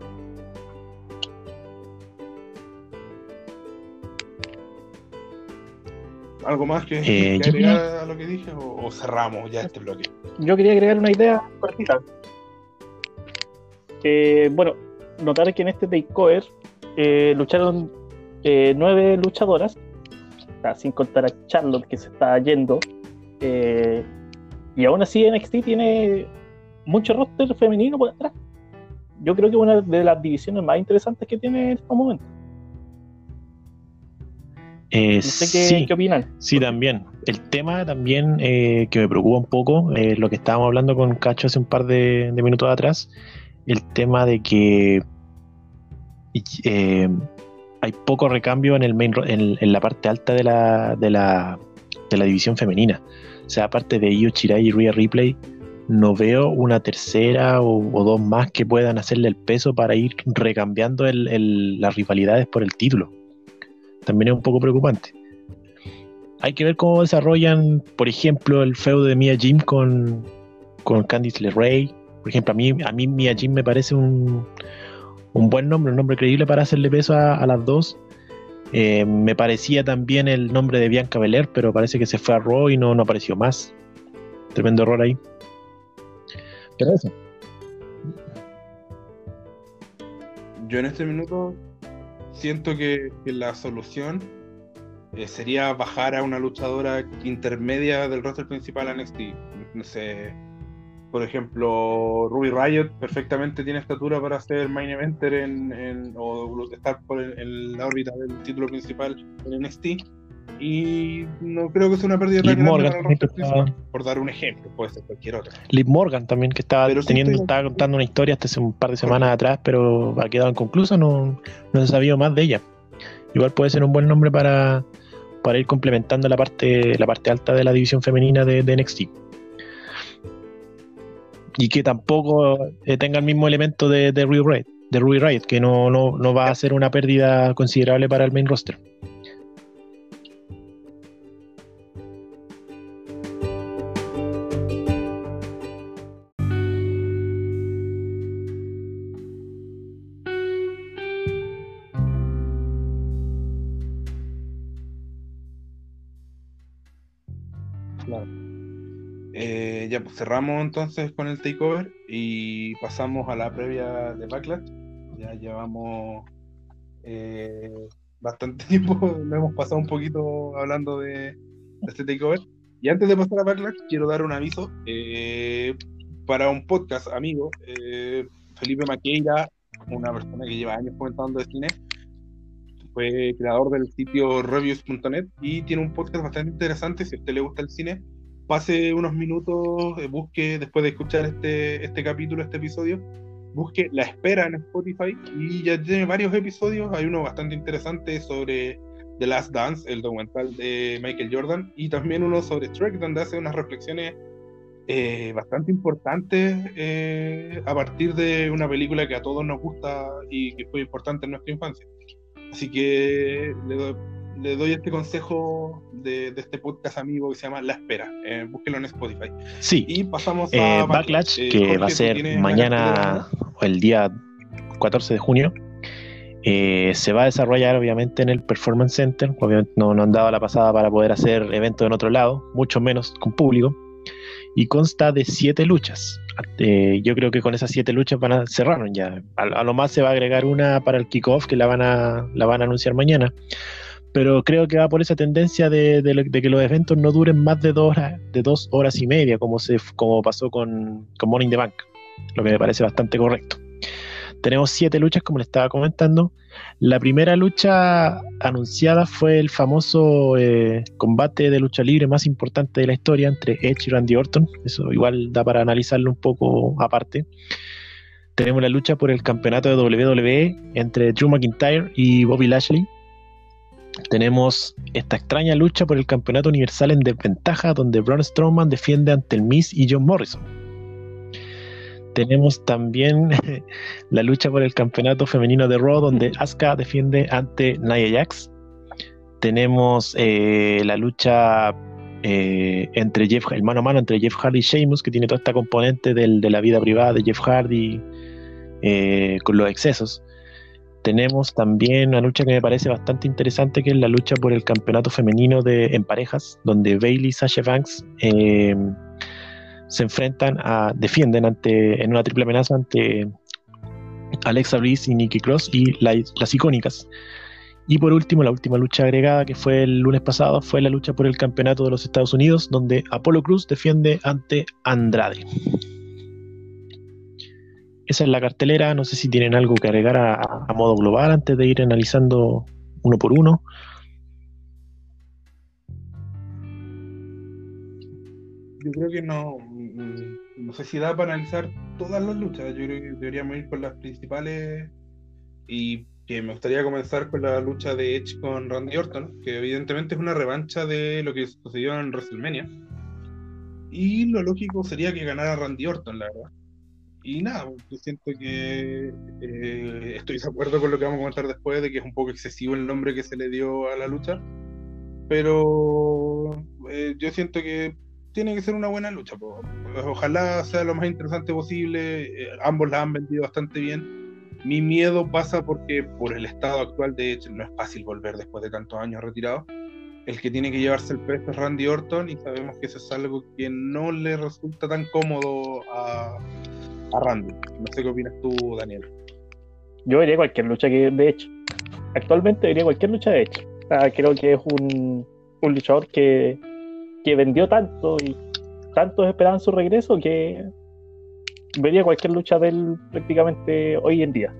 ¿Algo más que, eh, agregar a lo que dije o, cerramos ya este bloque? Yo quería agregar una idea cortita. Que, bueno, notar que en este takeover eh, lucharon eh, nueve luchadoras, sin contar a Charlotte que se está yendo. Eh, y aún así NXT tiene mucho roster femenino por atrás. Yo creo que es una de las divisiones más interesantes que tiene en estos momentos. Eh, sí, qué opinan. Sí, también. El tema también eh, que me preocupa un poco, eh, lo que estábamos hablando con Cacho hace un par de, minutos atrás, el tema de que hay poco recambio en, el main, en, la parte alta de la, de, la, de la división femenina. O sea, aparte de Io Chirai y Rhea Replay, no veo una tercera o, dos más que puedan hacerle el peso para ir recambiando las rivalidades por el título también es un poco preocupante. Hay que ver cómo desarrollan, por ejemplo, el feudo de Mia Jim con, con Candice LeRae. Por ejemplo, a mí, a mí Mia Jim me parece un, un buen nombre, un nombre creíble para hacerle peso a, las dos. Eh, me parecía también el nombre de Bianca Belair, pero parece que se fue a Raw y no, no apareció más. Tremendo error ahí. Pero eso. Yo en este minuto siento que, la solución eh, sería bajar a una luchadora intermedia del roster principal a NXT. No sé, por ejemplo, Ruby Riot perfectamente tiene estatura para ser main eventer en, o estar por en la órbita del título principal en NXT. Y no creo que sea una pérdida tan grande para el estaba- por dar un ejemplo, puede ser cualquier otro. Liv Morgan también, que estaba Pero teniendo, estaba contando una historia hasta hace un par de semanas atrás, pero ha quedado inconclusa, no, no se ha sabido más de ella. Igual puede ser un buen nombre para, para ir complementando la parte, la parte alta de la división femenina de, de NXT. Y que tampoco eh, tenga el mismo elemento de, de Riot, de que no, no, no va a ser una pérdida considerable para el main roster. Cerramos entonces con el takeover y pasamos a la previa de Backlash. Ya llevamos eh, bastante tiempo, nos hemos pasado un poquito hablando de, este takeover. Y antes de pasar a Backlash, quiero dar un aviso eh, para un podcast amigo, eh, Felipe Maqueira, una persona que lleva años comentando de cine, fue creador del sitio reviews.net y tiene un podcast bastante interesante. Si a usted le gusta el cine, pase unos minutos, eh, busque, después de escuchar este, este capítulo, este episodio, busque La Espera en Spotify y ya tiene varios episodios. Hay uno bastante interesante sobre The Last Dance, el documental de Michael Jordan, y también uno sobre Trek, donde hace unas reflexiones eh, bastante importantes eh, a partir de una película que a todos nos gusta y que fue importante en nuestra infancia. Así que le doy, le doy este consejo de, de este podcast amigo que se llama La Espera. Eh, búsquelo en Spotify. Sí, Y pasamos eh, a Backlash, Eh, que Jorge, va a ¿tú ser mañana o el día 14 de junio. Eh, se va a desarrollar obviamente en el Performance Center. Obviamente no, no han dado la pasada para poder hacer eventos en otro lado, mucho menos con público. Y consta de siete luchas. Yo creo que con esas siete luchas van a cerraron ya. A, a lo más se va a agregar una para el kickoff que la van a, la van a anunciar mañana. Pero creo que va por esa tendencia de, que los eventos no duren más de dos horas, de y media, como, se, pasó con, in the Bank, lo que me parece bastante correcto. Tenemos siete luchas, como le estaba comentando. La primera lucha anunciada fue el famoso eh, combate de lucha libre más importante de la historia entre Edge y Randy Orton. Eso igual da para analizarlo un poco aparte. Tenemos la lucha por el campeonato de WWE entre Drew McIntyre y Bobby Lashley. Tenemos esta extraña lucha por el campeonato universal en desventaja, donde Braun Strowman defiende ante el Miz y John Morrison. Tenemos también la lucha por el campeonato femenino de Raw, donde Asuka defiende ante Nia Jax. Tenemos eh, la lucha eh, entre Jeff, el mano a mano entre Jeff Hardy y Sheamus, que tiene toda esta componente del- de la vida privada de Jeff Hardy eh, con los excesos. Tenemos también una lucha que me parece bastante interesante, que es la lucha por el campeonato femenino de, en parejas, donde Bailey y Sasha Banks eh, se enfrentan a, defienden ante, en una triple amenaza ante Alexa Bliss y Nikki Cross y la- las icónicas. Y por último, la última lucha agregada que fue el lunes pasado fue la lucha por el campeonato de los Estados Unidos, donde Apollo Cruz defiende ante Andrade. Esa es la cartelera. No sé si tienen algo que agregar a, modo global antes de ir analizando uno por uno. Yo creo que no, mm, no sé si da para analizar todas las luchas. Yo creo que deberíamos ir con las principales y que me gustaría comenzar con la lucha de Edge con Randy Orton, que evidentemente es una revancha de lo que sucedió en WrestleMania. Y lo lógico sería que ganara Randy Orton, la verdad. Y nada, yo siento que eh, estoy de acuerdo con lo que vamos a comentar después, de que es un poco excesivo el nombre que se le dio a la lucha. Pero eh, yo siento que tiene que ser una buena lucha. Ojalá sea lo más interesante posible. eh, ambos la han vendido bastante bien. Mi miedo pasa porque por el estado actual de hecho no es fácil volver después de tantos años retirado. El que tiene que llevarse el peso es Randy Orton y sabemos que eso es algo que no le resulta tan cómodo a, a Randy. No sé qué opinas tú, Daniel. Yo vería cualquier lucha que de hecho. Actualmente vería cualquier lucha de hecho. Creo que es un, un luchador que, que vendió tanto y tantos esperaban su regreso que vería cualquier lucha de él prácticamente hoy en día.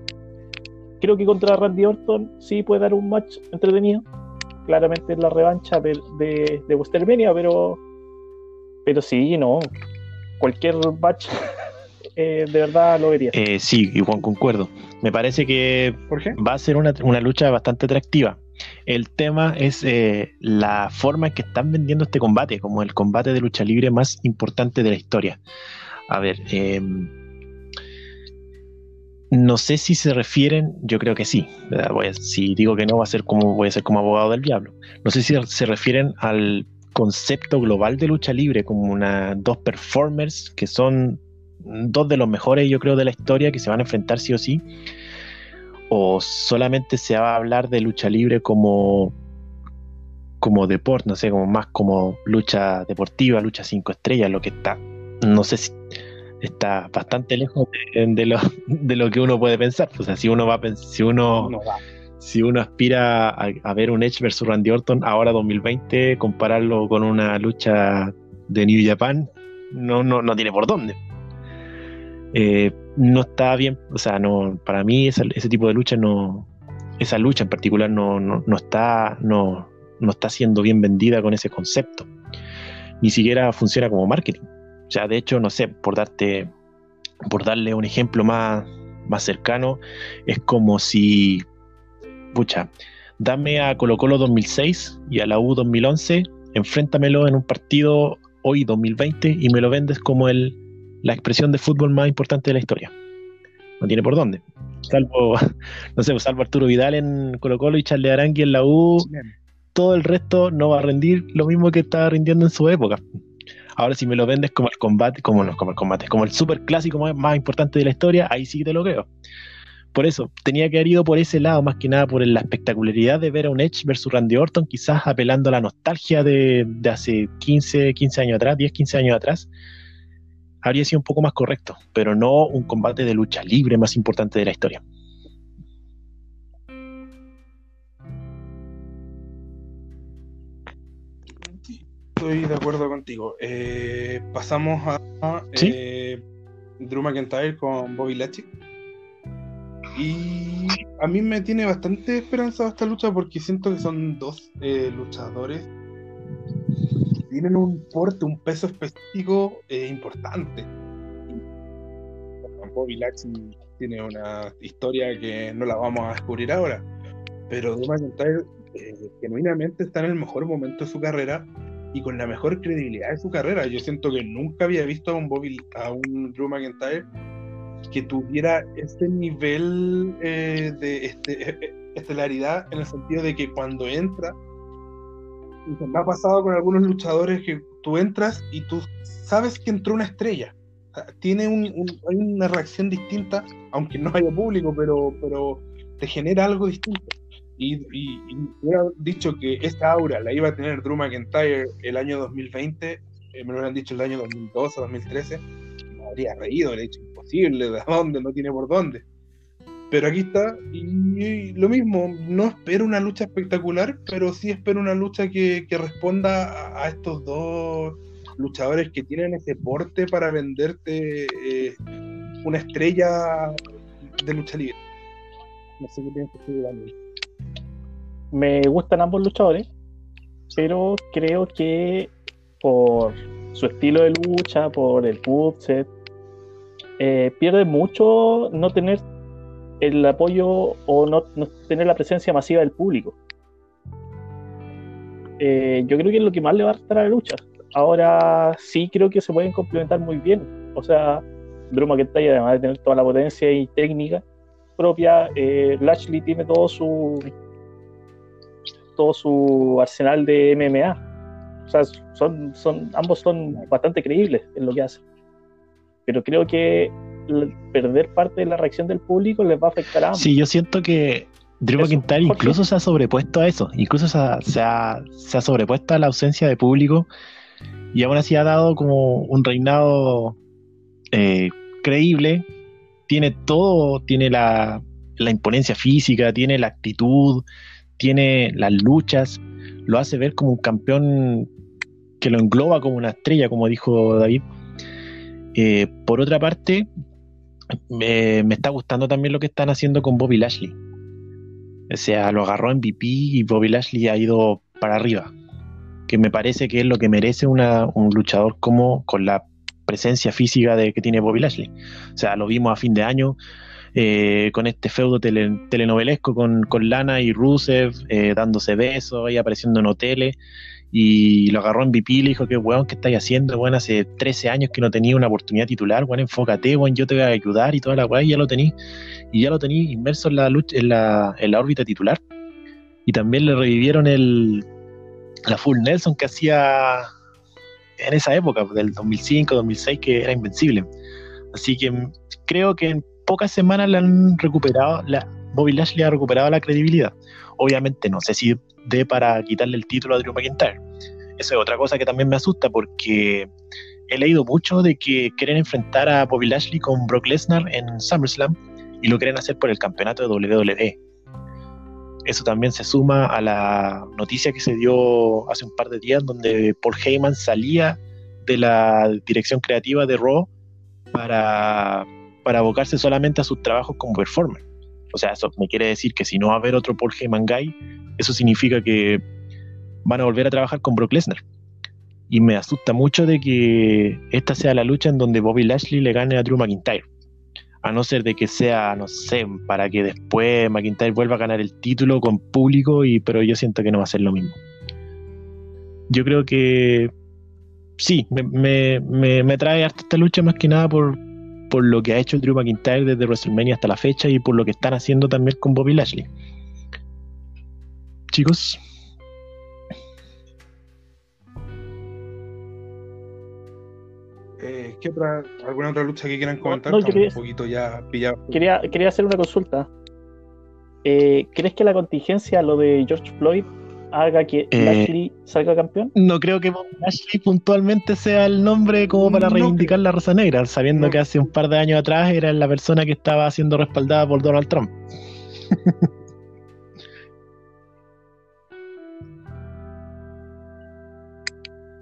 Creo que contra Randy Orton sí puede dar un match entretenido, claramente es la revancha de, de, de pero, pero sí, no. Cualquier match eh, de verdad lo vería. Eh, sí, igual concuerdo. Me parece que va a ser una, una lucha bastante atractiva. El tema es eh, la forma en que están vendiendo este combate, como el combate de lucha libre más importante de la historia. A ver, eh, no sé si se refieren, yo creo que sí. Voy a- si digo que no, va a ser como, voy a ser como abogado del diablo. No sé si se refieren al concepto global de lucha libre, como una, dos performers que son dos de los mejores, yo creo, de la historia, que se van a enfrentar sí o sí o solamente se va a hablar de lucha libre como como deporte, no sé, como más como lucha deportiva, lucha cinco estrellas, lo que está, no sé si está bastante lejos de, de lo, de lo que uno puede pensar. O sea, si uno va a si uno No si uno aspira a, a ver un Edge versus Randy Orton ahora 2020, compararlo con una lucha de New Japan, no, no, no tiene por dónde. Eh, no está bien, o sea, no, para mí ese tipo de lucha no, esa lucha en particular no, no, no está, no, no está siendo bien vendida con ese concepto. Ni siquiera funciona como marketing. O sea, de hecho, no sé, por darte, por darle un ejemplo más, más cercano, es como si pucha, dame a Colo Colo 2006 y a la U 2011, enfréntamelo en un partido hoy 2020 y me lo vendes como el, la expresión de fútbol más importante de la historia. No tiene por dónde. Salvo, no sé, salvo Arturo Vidal en Colo Colo y Charles Arangui en la U, todo el resto no va a rendir lo mismo que estaba rindiendo en su época. Ahora si me lo vendes como el combate, como no, como el combate, como el super clásico más, más importante de la historia, ahí sí te lo creo. Por eso, tenía que haber ido por ese lado, más que nada por la espectacularidad de ver a un Edge versus Randy Orton, quizás apelando a la nostalgia de, de hace 15, 15 años atrás, 10, 15 años atrás, habría sido un poco más correcto, pero no un combate de lucha libre más importante de la historia. Estoy de acuerdo contigo. Eh, pasamos a, ¿Sí? eh, Drew McIntyre con Bobby Lashley. Y a mí me tiene bastante esperanzado esta lucha porque siento que son dos eh, luchadores tienen un porte, un peso específico eh, importante. Bobby Lashley tiene una historia que no la vamos a descubrir ahora, pero Drew McIntyre eh, genuinamente está en el mejor momento de su carrera y con la mejor credibilidad de su carrera. Yo siento que nunca había visto a un Bobby, a un Drew McIntyre que tuviera ese nivel eh, de este, eh, estelaridad en el sentido de que cuando entra, me ha pasado con algunos luchadores que tú entras y tú sabes que entró una estrella. Tiene un- un- una reacción distinta, aunque no haya público, pero, pero te genera algo distinto. Y, y, y hubiera dicho que esta aura la iba a tener Drew McIntyre el año 2020, eh, me lo hubieran dicho el año 2012 2013, me habría reído, le he dicho imposible, ¿de dónde? No tiene por dónde. Pero aquí está, y, lo mismo, no espero una lucha espectacular, pero sí espero una lucha que, que responda a, a estos dos luchadores que tienen ese porte para venderte eh, una estrella de lucha libre. No sé qué piensas tú, Daniel. Me gustan ambos luchadores, pero creo que por su estilo de lucha, por el moveset, eh, pierde mucho no tener el apoyo o no, tener la presencia masiva del público. Eh, yo creo que es lo que más le va a restar a la lucha. Ahora sí creo que se pueden complementar muy bien. O sea, Drew McIntyre, además de tener toda la potencia y técnica propia, eh, Lashley tiene todo su todo su arsenal de MMA. O sea, son, son, ambos son bastante creíbles en lo que hacen. Pero creo que perder parte de la reacción del público les va a afectar a ambos. Sí, yo siento que Drew Jorge. incluso se ha sobrepuesto a eso, incluso se ha, se ha- se ha sobrepuesto a la ausencia de público y aún así ha dado como un reinado eh, creíble, tiene todo, tiene la, la imponencia física, tiene la actitud, tiene las luchas, lo hace ver como un campeón que lo engloba como una estrella, como dijo David. Eh, por otra parte, me, está gustando también lo que están haciendo con Bobby Lashley. O sea, lo agarró en VP y Bobby Lashley ha ido para arriba. Que me parece que es lo que merece una, un luchador como con la presencia física de que tiene Bobby Lashley. O sea, lo vimos a fin de año eh, con este feudo telenovelesco con, Lana y Rusev, eh, dándose besos y apareciendo en hoteles. Y lo agarró en VP y le dijo, que weón, ¿qué estáis haciendo? Bueno, hace 13 años que no tenía una oportunidad titular, bueno, enfócate, bueno, yo te voy a ayudar y toda la weá, y ya lo tení. Y ya lo tení inmerso en la, lucha, en la, en órbita titular. Y también le revivieron el, la Full Nelson que hacía en esa época, del 2005, 2006, que era invencible. Así que creo que en pocas semanas le han recuperado, la, Bobby Lashley ha recuperado la credibilidad. Obviamente no sé si de para quitarle el título a Drew McIntyre. Eso es otra cosa que también me asusta porque he leído mucho de que quieren enfrentar a Bobby Lashley con Brock Lesnar en SummerSlam y lo quieren hacer por el campeonato de WWE. Eso también se suma a la noticia que se dio hace un par de días donde Paul Heyman salía de la dirección creativa de Raw para para abocarse solamente a sus trabajos como performer. O sea, eso me quiere decir que si no va a haber otro Heyman Guy, eso significa que van a volver a trabajar con Brock Lesnar. Y me asusta mucho de que esta sea la lucha en donde Bobby Lashley le gane a Drew McIntyre. A no ser de que sea, no sé, para que después McIntyre vuelva a ganar el título con público, y, pero yo siento que no va a ser lo mismo. Yo creo que sí, me, me, me trae harta esta lucha más que nada por, por lo que ha hecho Drew McIntyre desde WrestleMania hasta la fecha y por lo que están haciendo también con Bobby Lashley. Chicos. Eh, ¿qué otra, ¿Alguna otra lucha que quieran comentar? un poquito ya pillado. Quería, quería hacer una consulta. Eh, ¿Crees que la contingencia, lo de George Floyd, haga que eh, Lashley salga campeón? No creo que Lashley puntualmente sea el nombre como para reivindicar la raza negra, sabiendo que hace un par de años atrás era la persona que estaba siendo respaldada por Donald Trump.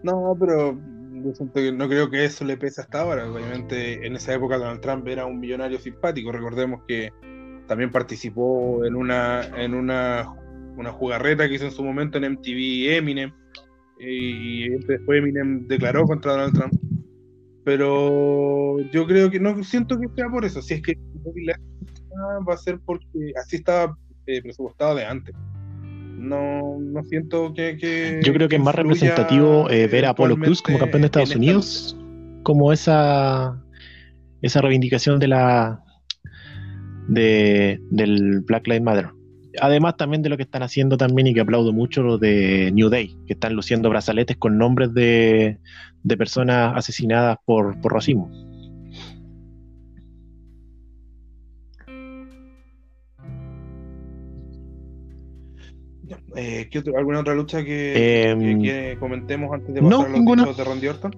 no, pero no creo que eso le pese hasta ahora. Obviamente, en esa época Donald Trump era un millonario simpático. Recordemos que también participó en una, en una una jugarreta que hizo en su momento en MTV Eminem, y después Eminem declaró contra Donald Trump. Pero yo creo que no siento que sea por eso, si es que va a ser porque así estaba eh, presupuestado de antes. No, no siento que, Yo creo que es más representativo eh, ver a Apollo Cruz como campeón de Estados Unidos, como esa esa reivindicación de la de, del Black Lives Matter además también de lo que están haciendo también y que aplaudo mucho lo de New Day, que están luciendo brazaletes con nombres de, personas asesinadas por, racismo. Eh, ¿Alguna otra lucha que, em, comentemos antes de pasar a los de Randy Orton?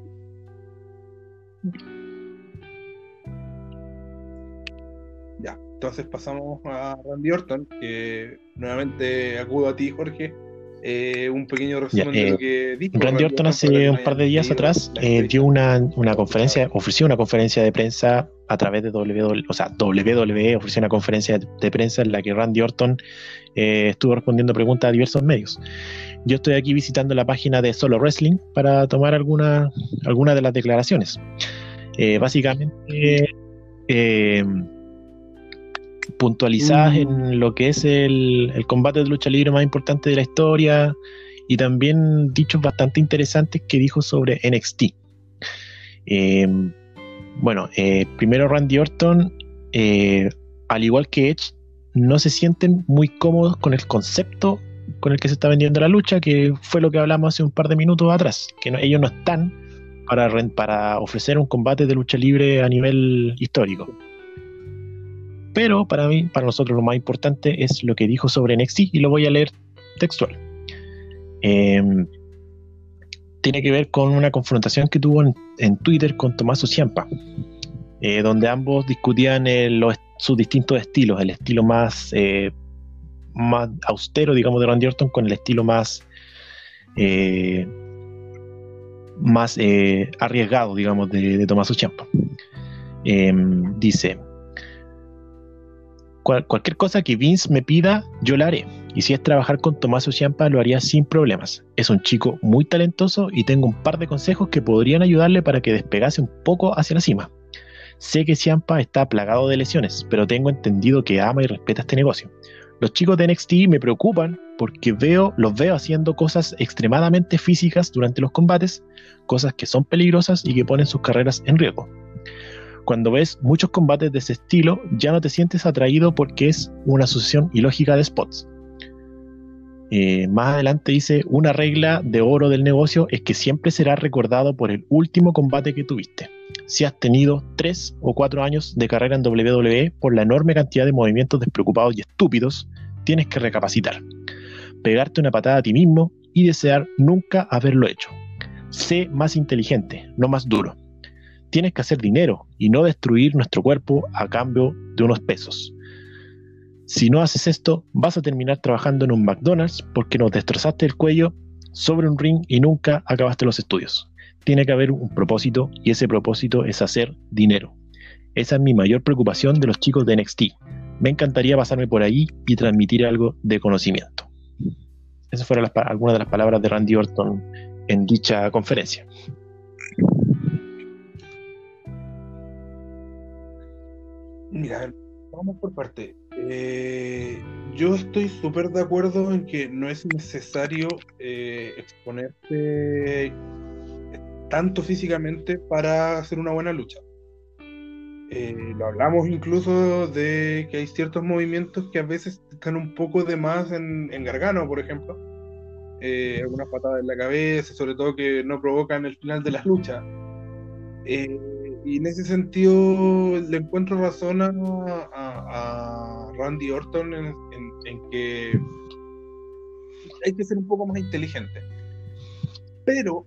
Entonces pasamos a Randy Orton, que nuevamente acudo a ti, Jorge. Eh, un pequeño resumen de lo eh, que dijo. Randy Orton hace un par de días atrás eh, dio una, conferencia, ofreció una conferencia de prensa a través de WWE, o sea, WWE ofreció una conferencia de prensa en la que Randy Orton estuvo respondiendo preguntas a diversos medios. Yo estoy aquí visitando la página de Solo Wrestling para tomar alguna, alguna de las declaraciones. básicamente, puntualizadas en mm. lo que es el, combate de lucha libre más importante de la historia y también dichos bastante interesantes que dijo sobre NXT. Em, bueno, eh, primero Randy Orton, eh, al igual que Edge, no se sienten muy cómodos con el concepto con el que se está vendiendo la lucha, que fue lo que hablamos hace un par de minutos atrás, que ellos no están para, para ofrecer un combate de lucha libre a nivel histórico. Pero para mí, para nosotros lo más importante es lo que dijo sobre NXT y lo voy a leer textual. Em, tiene que ver con una confrontación que tuvo en, Twitter con Tomás Ciampa, eh, donde ambos discutían sus distintos estilos, el estilo más, eh, más austero, digamos, de Randy Orton con el estilo más, eh, más arriesgado, digamos, de, de Tomás Ciampa. Em, cualquier cosa que Vince me pida, yo la haré. Y si es trabajar con Tommaso Ciampa, lo haría sin problemas. Es un chico muy talentoso y tengo un par de consejos que podrían ayudarle para que despegase un poco hacia la cima. Sé que Ciampa está plagado de lesiones, pero tengo entendido que ama y respeta este negocio. Los chicos de NXT me preocupan porque veo, los veo haciendo cosas extremadamente físicas durante los combates, cosas que son peligrosas y que ponen sus carreras en riesgo. Cuando ves muchos combates de ese estilo, ya no te sientes atraído porque es una asociación ilógica de spots. Eh, más adelante dice, una regla de oro del negocio es que siempre serás recordado por el último combate que tuviste. Si has tenido 3 o 4 años de carrera en WWE por la enorme cantidad de movimientos despreocupados y estúpidos, tienes que recapacitar, pegarte una patada a ti mismo y desear nunca haberlo hecho. Sé más inteligente, no más duro. Tienes que hacer dinero y no destruir nuestro cuerpo a cambio de unos pesos. Si no haces esto, vas a terminar trabajando en un McDonald's porque nos destrozaste el cuello sobre un ring y nunca acabaste los estudios. Tiene que haber un propósito y ese propósito es hacer dinero. Esa es mi mayor preocupación de los chicos de NXT. Me encantaría pasarme por ahí y transmitir algo de conocimiento. Esas fueron algunas de las palabras de Randy Orton en dicha conferencia. Mira, vamos por parte. Eh, yo estoy súper de acuerdo en que no es necesario eh, exponerte tanto físicamente para hacer una buena lucha. Eh, lo hablamos incluso de que hay ciertos movimientos que a veces están un poco de más en, Gargano, por ejemplo. algunas patadas en la cabeza, sobre todo que no provocan el final de las luchas. Y en ese sentido le encuentro razón a Randy Orton en, que hay que ser un poco más inteligente. Pero,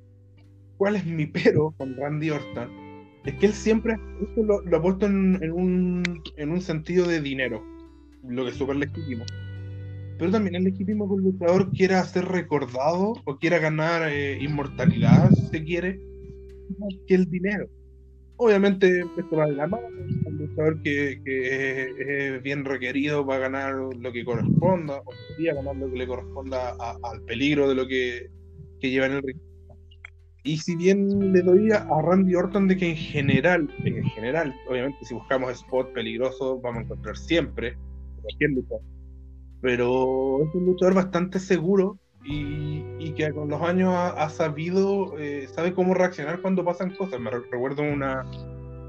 ¿cuál es mi pero con Randy Orton? Es que él siempre lo, lo ha puesto en, un, en un sentido de dinero, lo que es súper legítimo. Pero también es legítimo que un luchador quiera ser recordado o quiera ganar eh, inmortalidad, si se quiere, más que el dinero. Obviamente esto va de la mano, un luchador que, es bien requerido va a ganar lo que corresponda, o podría ganar lo que le corresponda al peligro de lo que, lleva en el ring. Y si bien le doy a Randy Orton de que en general, en general, obviamente si buscamos spot peligroso vamos a encontrar siempre cualquier luchador. Pero es un luchador bastante seguro y, que con los años ha, sabido, eh, sabe cómo reaccionar cuando pasan cosas. Me recuerdo una,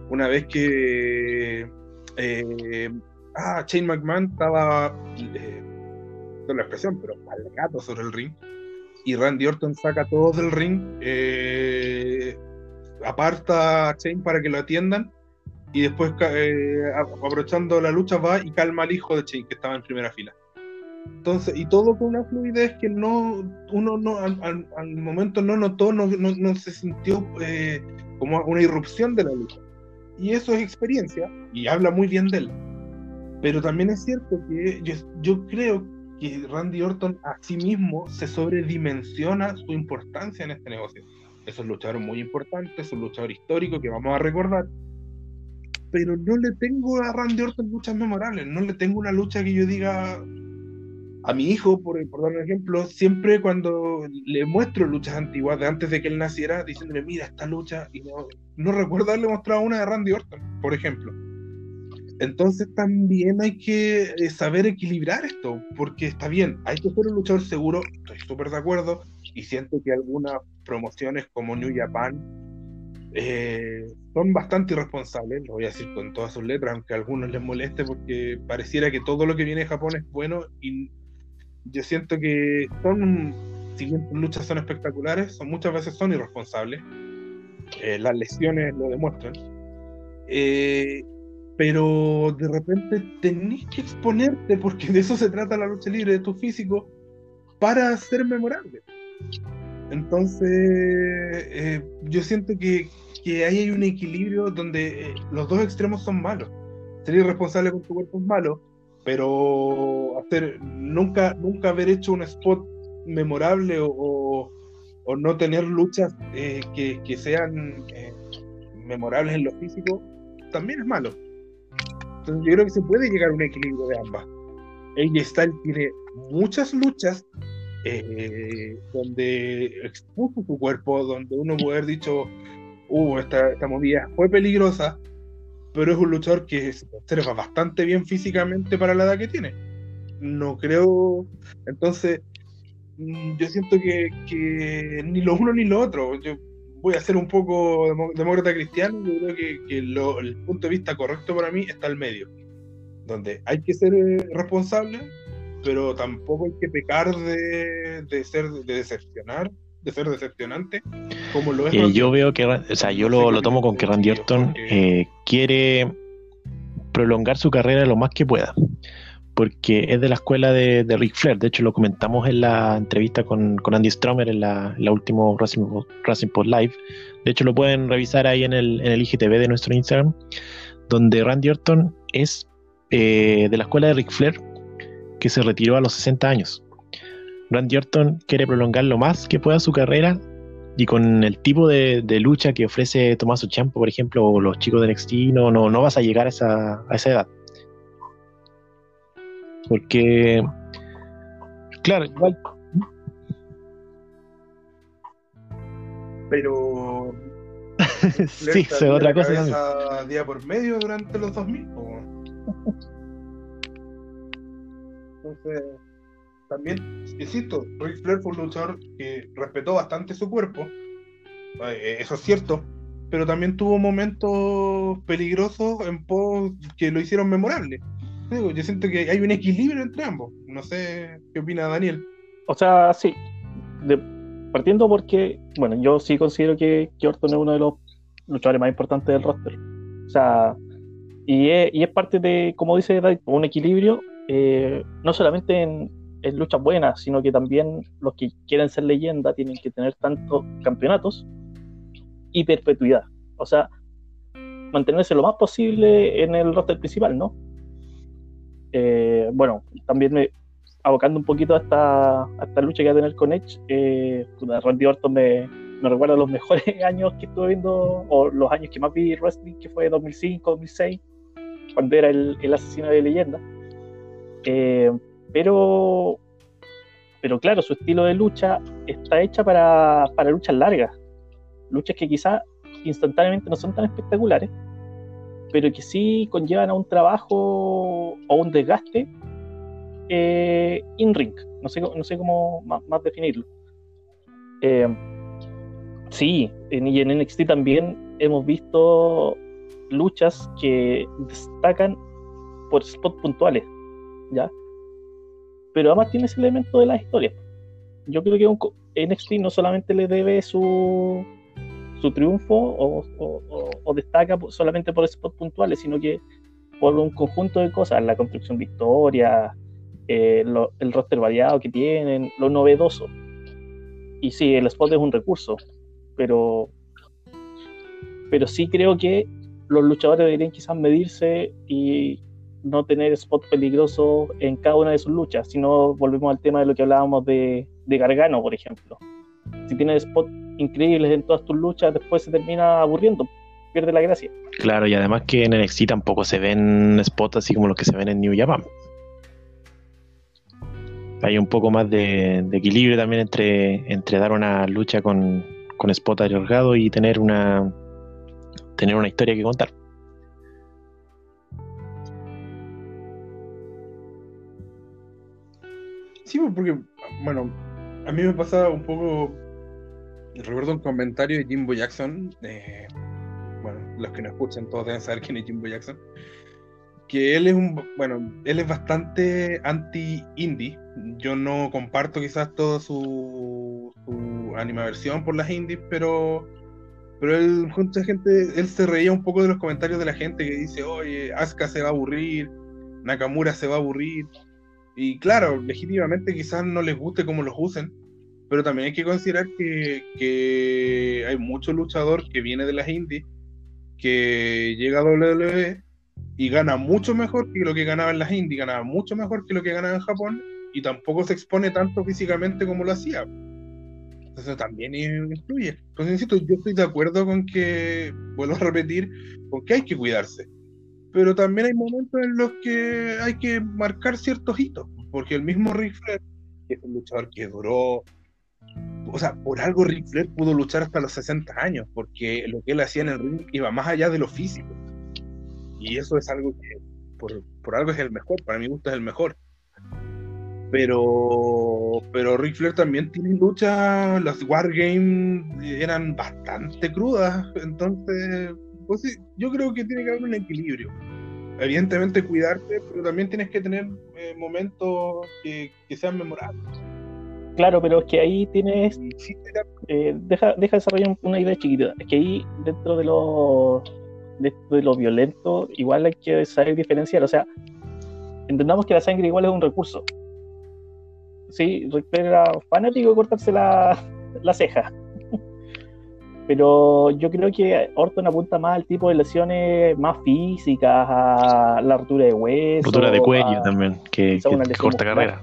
una vez que eh, ah, Shane McMahon estaba, eh, la expresión, pero al gato sobre el ring, y Randy Orton saca todo del ring, eh, aparta a Shane para que lo atiendan, y después, aprovechando la lucha, va y calma al hijo de Shane, que estaba en primera fila. Entonces, y todo con una fluidez que no, uno no, al, momento no notó, no, no, se sintió eh, como una irrupción de la lucha. Y eso es experiencia, y habla muy bien de él. Pero también es cierto que yo, yo creo que Randy Orton a sí mismo se sobredimensiona su importancia en este negocio. Es un luchador muy importante, es un luchador histórico que vamos a recordar, pero no le tengo a Randy Orton luchas memorables, no le tengo una lucha que yo diga, a mi hijo, por, dar un ejemplo, siempre cuando le muestro luchas antiguas de antes de que él naciera, diciéndole, mira esta lucha, y no, no recuerdo haberle mostrado una de Randy Orton, por ejemplo. Entonces también hay que eh, saber equilibrar esto, porque está bien, hay que ser un luchador seguro, estoy súper de acuerdo, y siento que algunas promociones como New Japan eh, son bastante irresponsables, lo voy a decir con todas sus letras, aunque a algunos les moleste, porque pareciera que todo lo que viene de Japón es bueno y yo siento que son, si bien luchas son espectaculares, son muchas veces son irresponsables. Eh, las lesiones lo demuestran. Eh, pero de repente tenés que exponerte, porque de eso se trata la lucha libre, de tu físico, para ser memorable. Entonces, eh, yo siento que, que, ahí hay un equilibrio donde los dos extremos son malos. Ser irresponsable con tu cuerpo es malo, pero hacer nunca nunca haber hecho un spot memorable o, o, no tener luchas eh, que, que, sean eh, memorables en lo físico también es malo Entonces yo creo que se puede llegar a un equilibrio de ambas. AJ Styles tiene muchas luchas eh, donde expuso su cuerpo, donde uno puede haber dicho, uh, esta, esta movida fue peligrosa, pero es un luchador que se observa bastante bien físicamente para la edad que tiene. No creo, entonces, mm, yo siento que, que ni lo uno ni lo otro. Yo voy a ser un poco demócrata cristiano, yo creo que, que el punto de vista correcto para mí está al medio, donde hay que ser eh, responsable, pero tampoco hay que pecar de, de ser de decepcionar de ser decepcionante como lo es eh, yo veo que o sea yo lo, lo tomo con que Randy Orton eh, quiere prolongar su carrera lo más que pueda porque es de la escuela de, de Ric Flair. De hecho lo comentamos en la entrevista con, con Andy Stromer en la, la última Racing, Racing Pod Live. De hecho lo pueden revisar ahí en el, en el IGTV de nuestro Instagram donde Randy Orton es eh, de la escuela de Ric Flair que se retiró a los 60 años. Randy Orton quiere prolongar lo más que pueda su carrera y con el tipo de, de lucha que ofrece Tomás Ochampo, por ejemplo, o los chicos de NXT, no, no, no vas a llegar a esa, a esa edad. Porque, claro, igual. Pero. sí, es otra cosa también. día por medio durante los 2000. ¿o? Entonces, también, insisto, Ric Flair fue un luchador que respetó bastante su cuerpo, eh, eso es cierto, pero también tuvo momentos peligrosos en pos que lo hicieron memorable. Digo, yo siento que hay un equilibrio entre ambos. No sé qué opina Daniel. O sea, sí. Partiendo porque, bueno, yo sí considero que, que Orton es uno de los luchadores más importantes del roster. O sea, y es, y es parte de, como dice David, un equilibrio, eh, no solamente en, en, luchas buenas, sino que también los que quieren ser leyenda tienen que tener tantos campeonatos y perpetuidad. O sea, mantenerse lo más posible en el roster principal, ¿no? Eh, bueno, también me, abocando un poquito a esta, a esta lucha que va a tener con Edge, eh, Randy Orton me, me recuerda los mejores años que estuve viendo, o los años que más vi wrestling, que fue 2005, 2006, cuando era el, el asesino de leyenda. Eh, pero, pero claro, su estilo de lucha está hecha para, para luchas largas, luchas que quizás instantáneamente no son tan espectaculares, pero que sí conllevan a un trabajo o un desgaste eh, in-ring. No sé, no sé cómo más, definirlo. Eh, sí, en, y en NXT también hemos visto luchas que destacan por spots puntuales, ¿ya? Pero además tiene ese elemento de la historia. Yo creo que un, NXT no solamente le debe su, su triunfo o, o, o, destaca solamente por spots puntuales, sino que por un conjunto de cosas, la construcción de historia, eh, lo, el roster variado que tienen, lo novedoso. Y sí, el spot es un recurso, pero, pero sí creo que los luchadores deberían quizás medirse y no tener spot peligrosos en cada una de sus luchas, si no volvemos al tema de lo que hablábamos de, de Gargano, por ejemplo. Si tienes spots increíbles en todas tus luchas, después se termina aburriendo, pierde la gracia. Claro, y además que en NXT tampoco se ven spots así como los que se ven en New Japan. Hay un poco más de, de equilibrio también entre, entre dar una lucha con, con spot arriesgado y tener una tener una historia que contar. Sí, porque, bueno, a mí me pasa un poco. Recuerdo un comentario de Jimbo Jackson. Eh, bueno, los que no escuchan todos deben saber quién es Jimbo Jackson. Que él es un. Bueno, él es bastante anti-indie. Yo no comparto quizás toda su, su animaversión por las indies, pero. Pero él, mucha gente, él se reía un poco de los comentarios de la gente que dice, oye, Asuka se va a aburrir, Nakamura se va a aburrir. Y claro, legítimamente quizás no les guste cómo los usen, pero también hay que considerar que, hay mucho luchador que viene de las indies, que llega a WWE y gana mucho mejor que lo que ganaba en las indies, ganaba mucho mejor que lo que ganaba en Japón y tampoco se expone tanto físicamente como lo hacía. Entonces también influye. Entonces, insisto, yo estoy de acuerdo con que, vuelvo a repetir, con que hay que cuidarse. Pero también hay momentos en los que hay que marcar ciertos hitos, porque el mismo Ric Flair, que es un luchador que duró, o sea, por algo Ric Flair pudo luchar hasta los 60 años, porque lo que él hacía en el ring iba más allá de lo físico. Y eso es algo que por, por algo es el mejor, para mi gusto es el mejor. Pero, pero Ric Flair también tiene luchas, las Wargames eran bastante crudas, entonces, pues yo creo que tiene que haber un equilibrio. Evidentemente cuidarte, pero también tienes que tener eh, momentos que, que, sean memorables. Claro, pero es que ahí tienes, eh, deja, deja desarrollar una idea chiquita, es que ahí dentro de lo, de, de lo violento, igual hay que saber diferenciar, o sea, entendamos que la sangre igual es un recurso, sí, Rick era fanático de cortarse la, la ceja. Pero yo creo que Orton apunta más al tipo de lesiones más físicas, a la rotura de hueso. Rotura de cuello también, que, que corta carrera.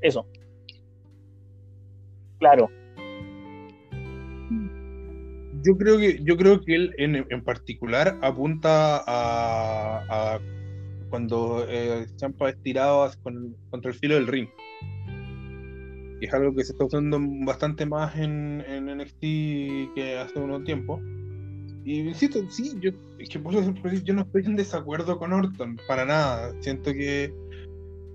Eso. Claro. Yo creo que, yo creo que él en, en particular apunta a, a cuando eh, Champa es tirado con, contra el filo del ring es algo que se está usando bastante más en, en NXT que hace unos tiempos. Y insisto, sí, yo, que yo no estoy en desacuerdo con Orton, para nada. Siento que,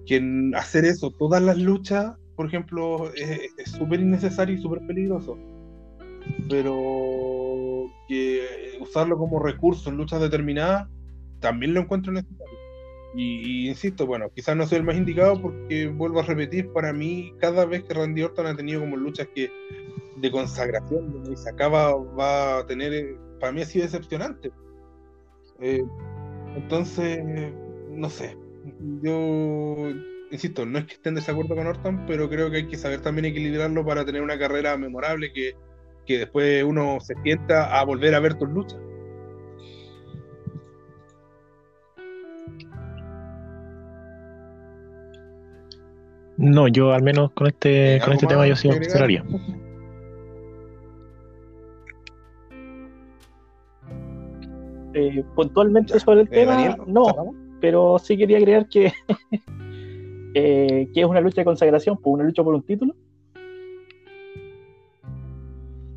que hacer eso, todas las luchas, por ejemplo, es súper innecesario y súper peligroso. Pero que usarlo como recurso en luchas determinadas, también lo encuentro necesario. Y, insisto, bueno, quizás no soy el más indicado porque vuelvo a repetir, para mí, cada vez que Randy Orton ha tenido como luchas que de consagración, donde se acaba, va a tener, eh, para mí ha sido decepcionante. Eh, entonces, no sé, yo insisto, no es que esté en desacuerdo con Orton, pero creo que hay que saber también equilibrarlo para tener una carrera memorable que, que después uno se sienta a volver a ver tus luchas. No, yo al menos con este, con este tema yo sí cerraría. Eh, puntualmente sobre el eh, tema, no, pero sí quería creer que, eh, que es una lucha de consagración, pues una lucha por un título.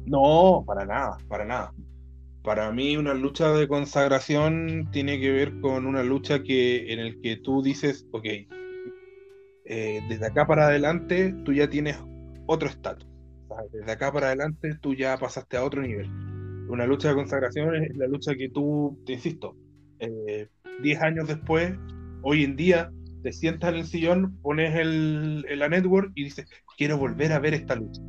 No, para nada, para nada. Para mí una lucha de consagración tiene que ver con una lucha que en el que tú dices, ok, eh, desde acá para adelante tú ya tienes otro estatus. Desde acá para adelante tú ya pasaste a otro nivel. Una lucha de consagración es la lucha que tú, te insisto, 10 eh, años después, hoy en día, te sientas en el sillón, pones el, la network y dices, quiero volver a ver esta lucha.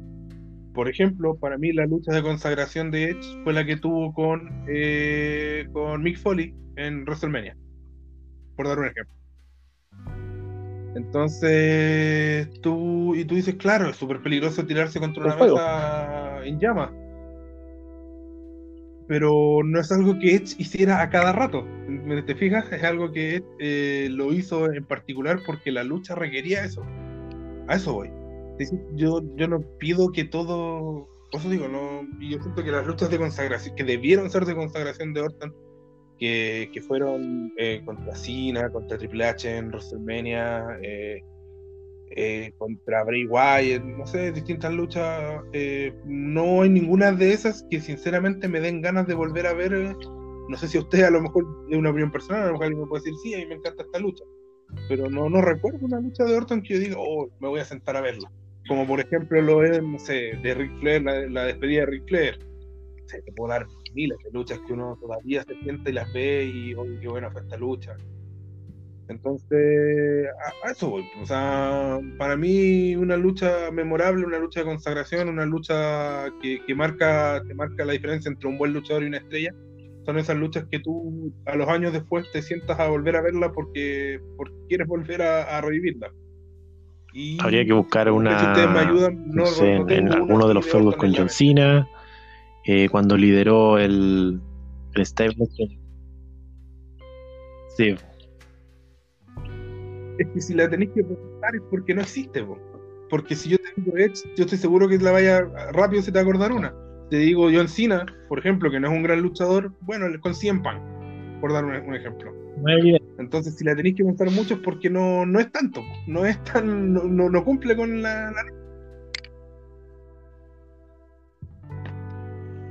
Por ejemplo, para mí la lucha de consagración de Edge fue la que tuvo con, eh, con Mick Foley en WrestleMania. Por dar un ejemplo. Entonces, tú, y tú dices, claro, es súper peligroso tirarse contra una mesa en llamas. Pero no es algo que Edge hiciera a cada rato. ¿Te fijas? Es algo que Edge eh, lo hizo en particular porque la lucha requería eso. A eso voy. Yo, yo no pido que todo. Por eso digo, no. Yo siento que las luchas de consagración, que debieron ser de consagración de Orton, que, fueron eh, contra Cena, contra Triple H en WrestleMania, eh, eh, contra Bray Wyatt, no sé, distintas luchas. no hay ninguna de esas que sinceramente me den ganas de volver a ver. No sé si usted a lo mejor es una opinión personal, a lo mejor alguien me puede decir, sí, a mí me encanta esta lucha. Pero no, no recuerdo una lucha de Orton que yo diga, oh, me voy a sentar a verla. Como por ejemplo lo es, no sé, de Ric Flair, la, despedida de Ric Flair. se te puedo dar miles de luchas que uno todavía se siente y las ve y, oye, qué buena fue esta lucha. Entonces, a, eso voy. O sea, para mí una lucha memorable, una lucha de consagración, una lucha que, que marca, que marca la diferencia entre un buen luchador y una estrella, son esas luchas que tú a los años después te sientas a volver a verla porque, porque quieres volver a, revivirla. Y Habría que buscar una. Si ustedes me ayudan, no, sé, en, alguno de los feudos con John Cena eh, cuando lideró el, el Sí. Es que si la tenéis que preguntar es porque no existe, porque si yo tengo Edge, yo estoy seguro que la vaya rápido se te va a acordar una. Te digo John Cena, por ejemplo, que no es un gran luchador, bueno, con 100 pan, por dar un, ejemplo. Es evidente. Entonces, si la tenéis que pensar mucho es porque no, no es tanto, no es tan, no, no- no cumple con la, la-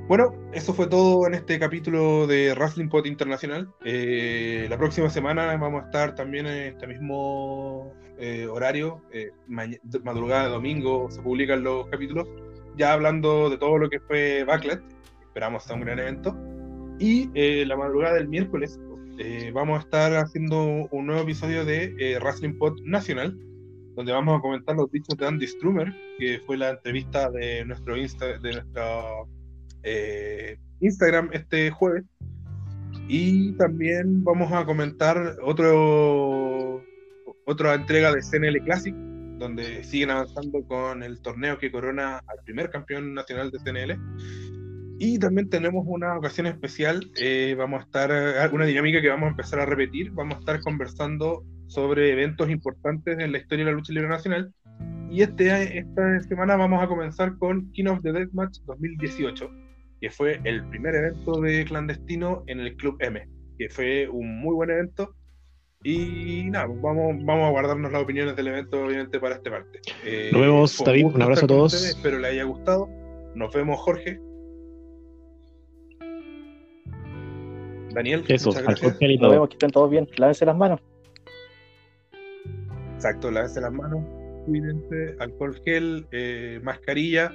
Bueno, eso fue todo en este capítulo de Wrestling Pod Internacional. Eh, la próxima semana vamos a estar también en este mismo eh, horario, eh, madrugada de domingo se publican los capítulos, ya hablando de todo lo que fue Backlash, esperamos sea un gran evento. Y eh, la madrugada del miércoles eh, vamos a estar haciendo un nuevo episodio de eh, Wrestling Pod Nacional, donde vamos a comentar los dichos de Andy Strummer, que fue la entrevista de nuestro Insta, de nuestro eh, Instagram este jueves. Y también vamos a comentar otro otra entrega de CNL Classic, donde siguen avanzando con el torneo que corona al primer campeón nacional de CNL. Y también tenemos una ocasión especial, eh, vamos a estar, eh, una dinámica que vamos a empezar a repetir, vamos a estar conversando sobre eventos importantes en la historia de la lucha libre nacional. Y este, esta semana vamos a comenzar con King of the Deathmatch 2018, que fue el primer evento de clandestino en el Club M, que fue un muy buen evento. Y nada, pues vamos, vamos a guardarnos las opiniones del evento, obviamente, para esta parte. Eh, Nos vemos, David, un abrazo a todos. ustedes, Espero les haya gustado. Nos vemos, Jorge. Daniel, Eso, y Nos vemos que estén todos bien. Lávense las manos. Exacto, lávense las manos, cuídense, alcohol gel, eh, mascarilla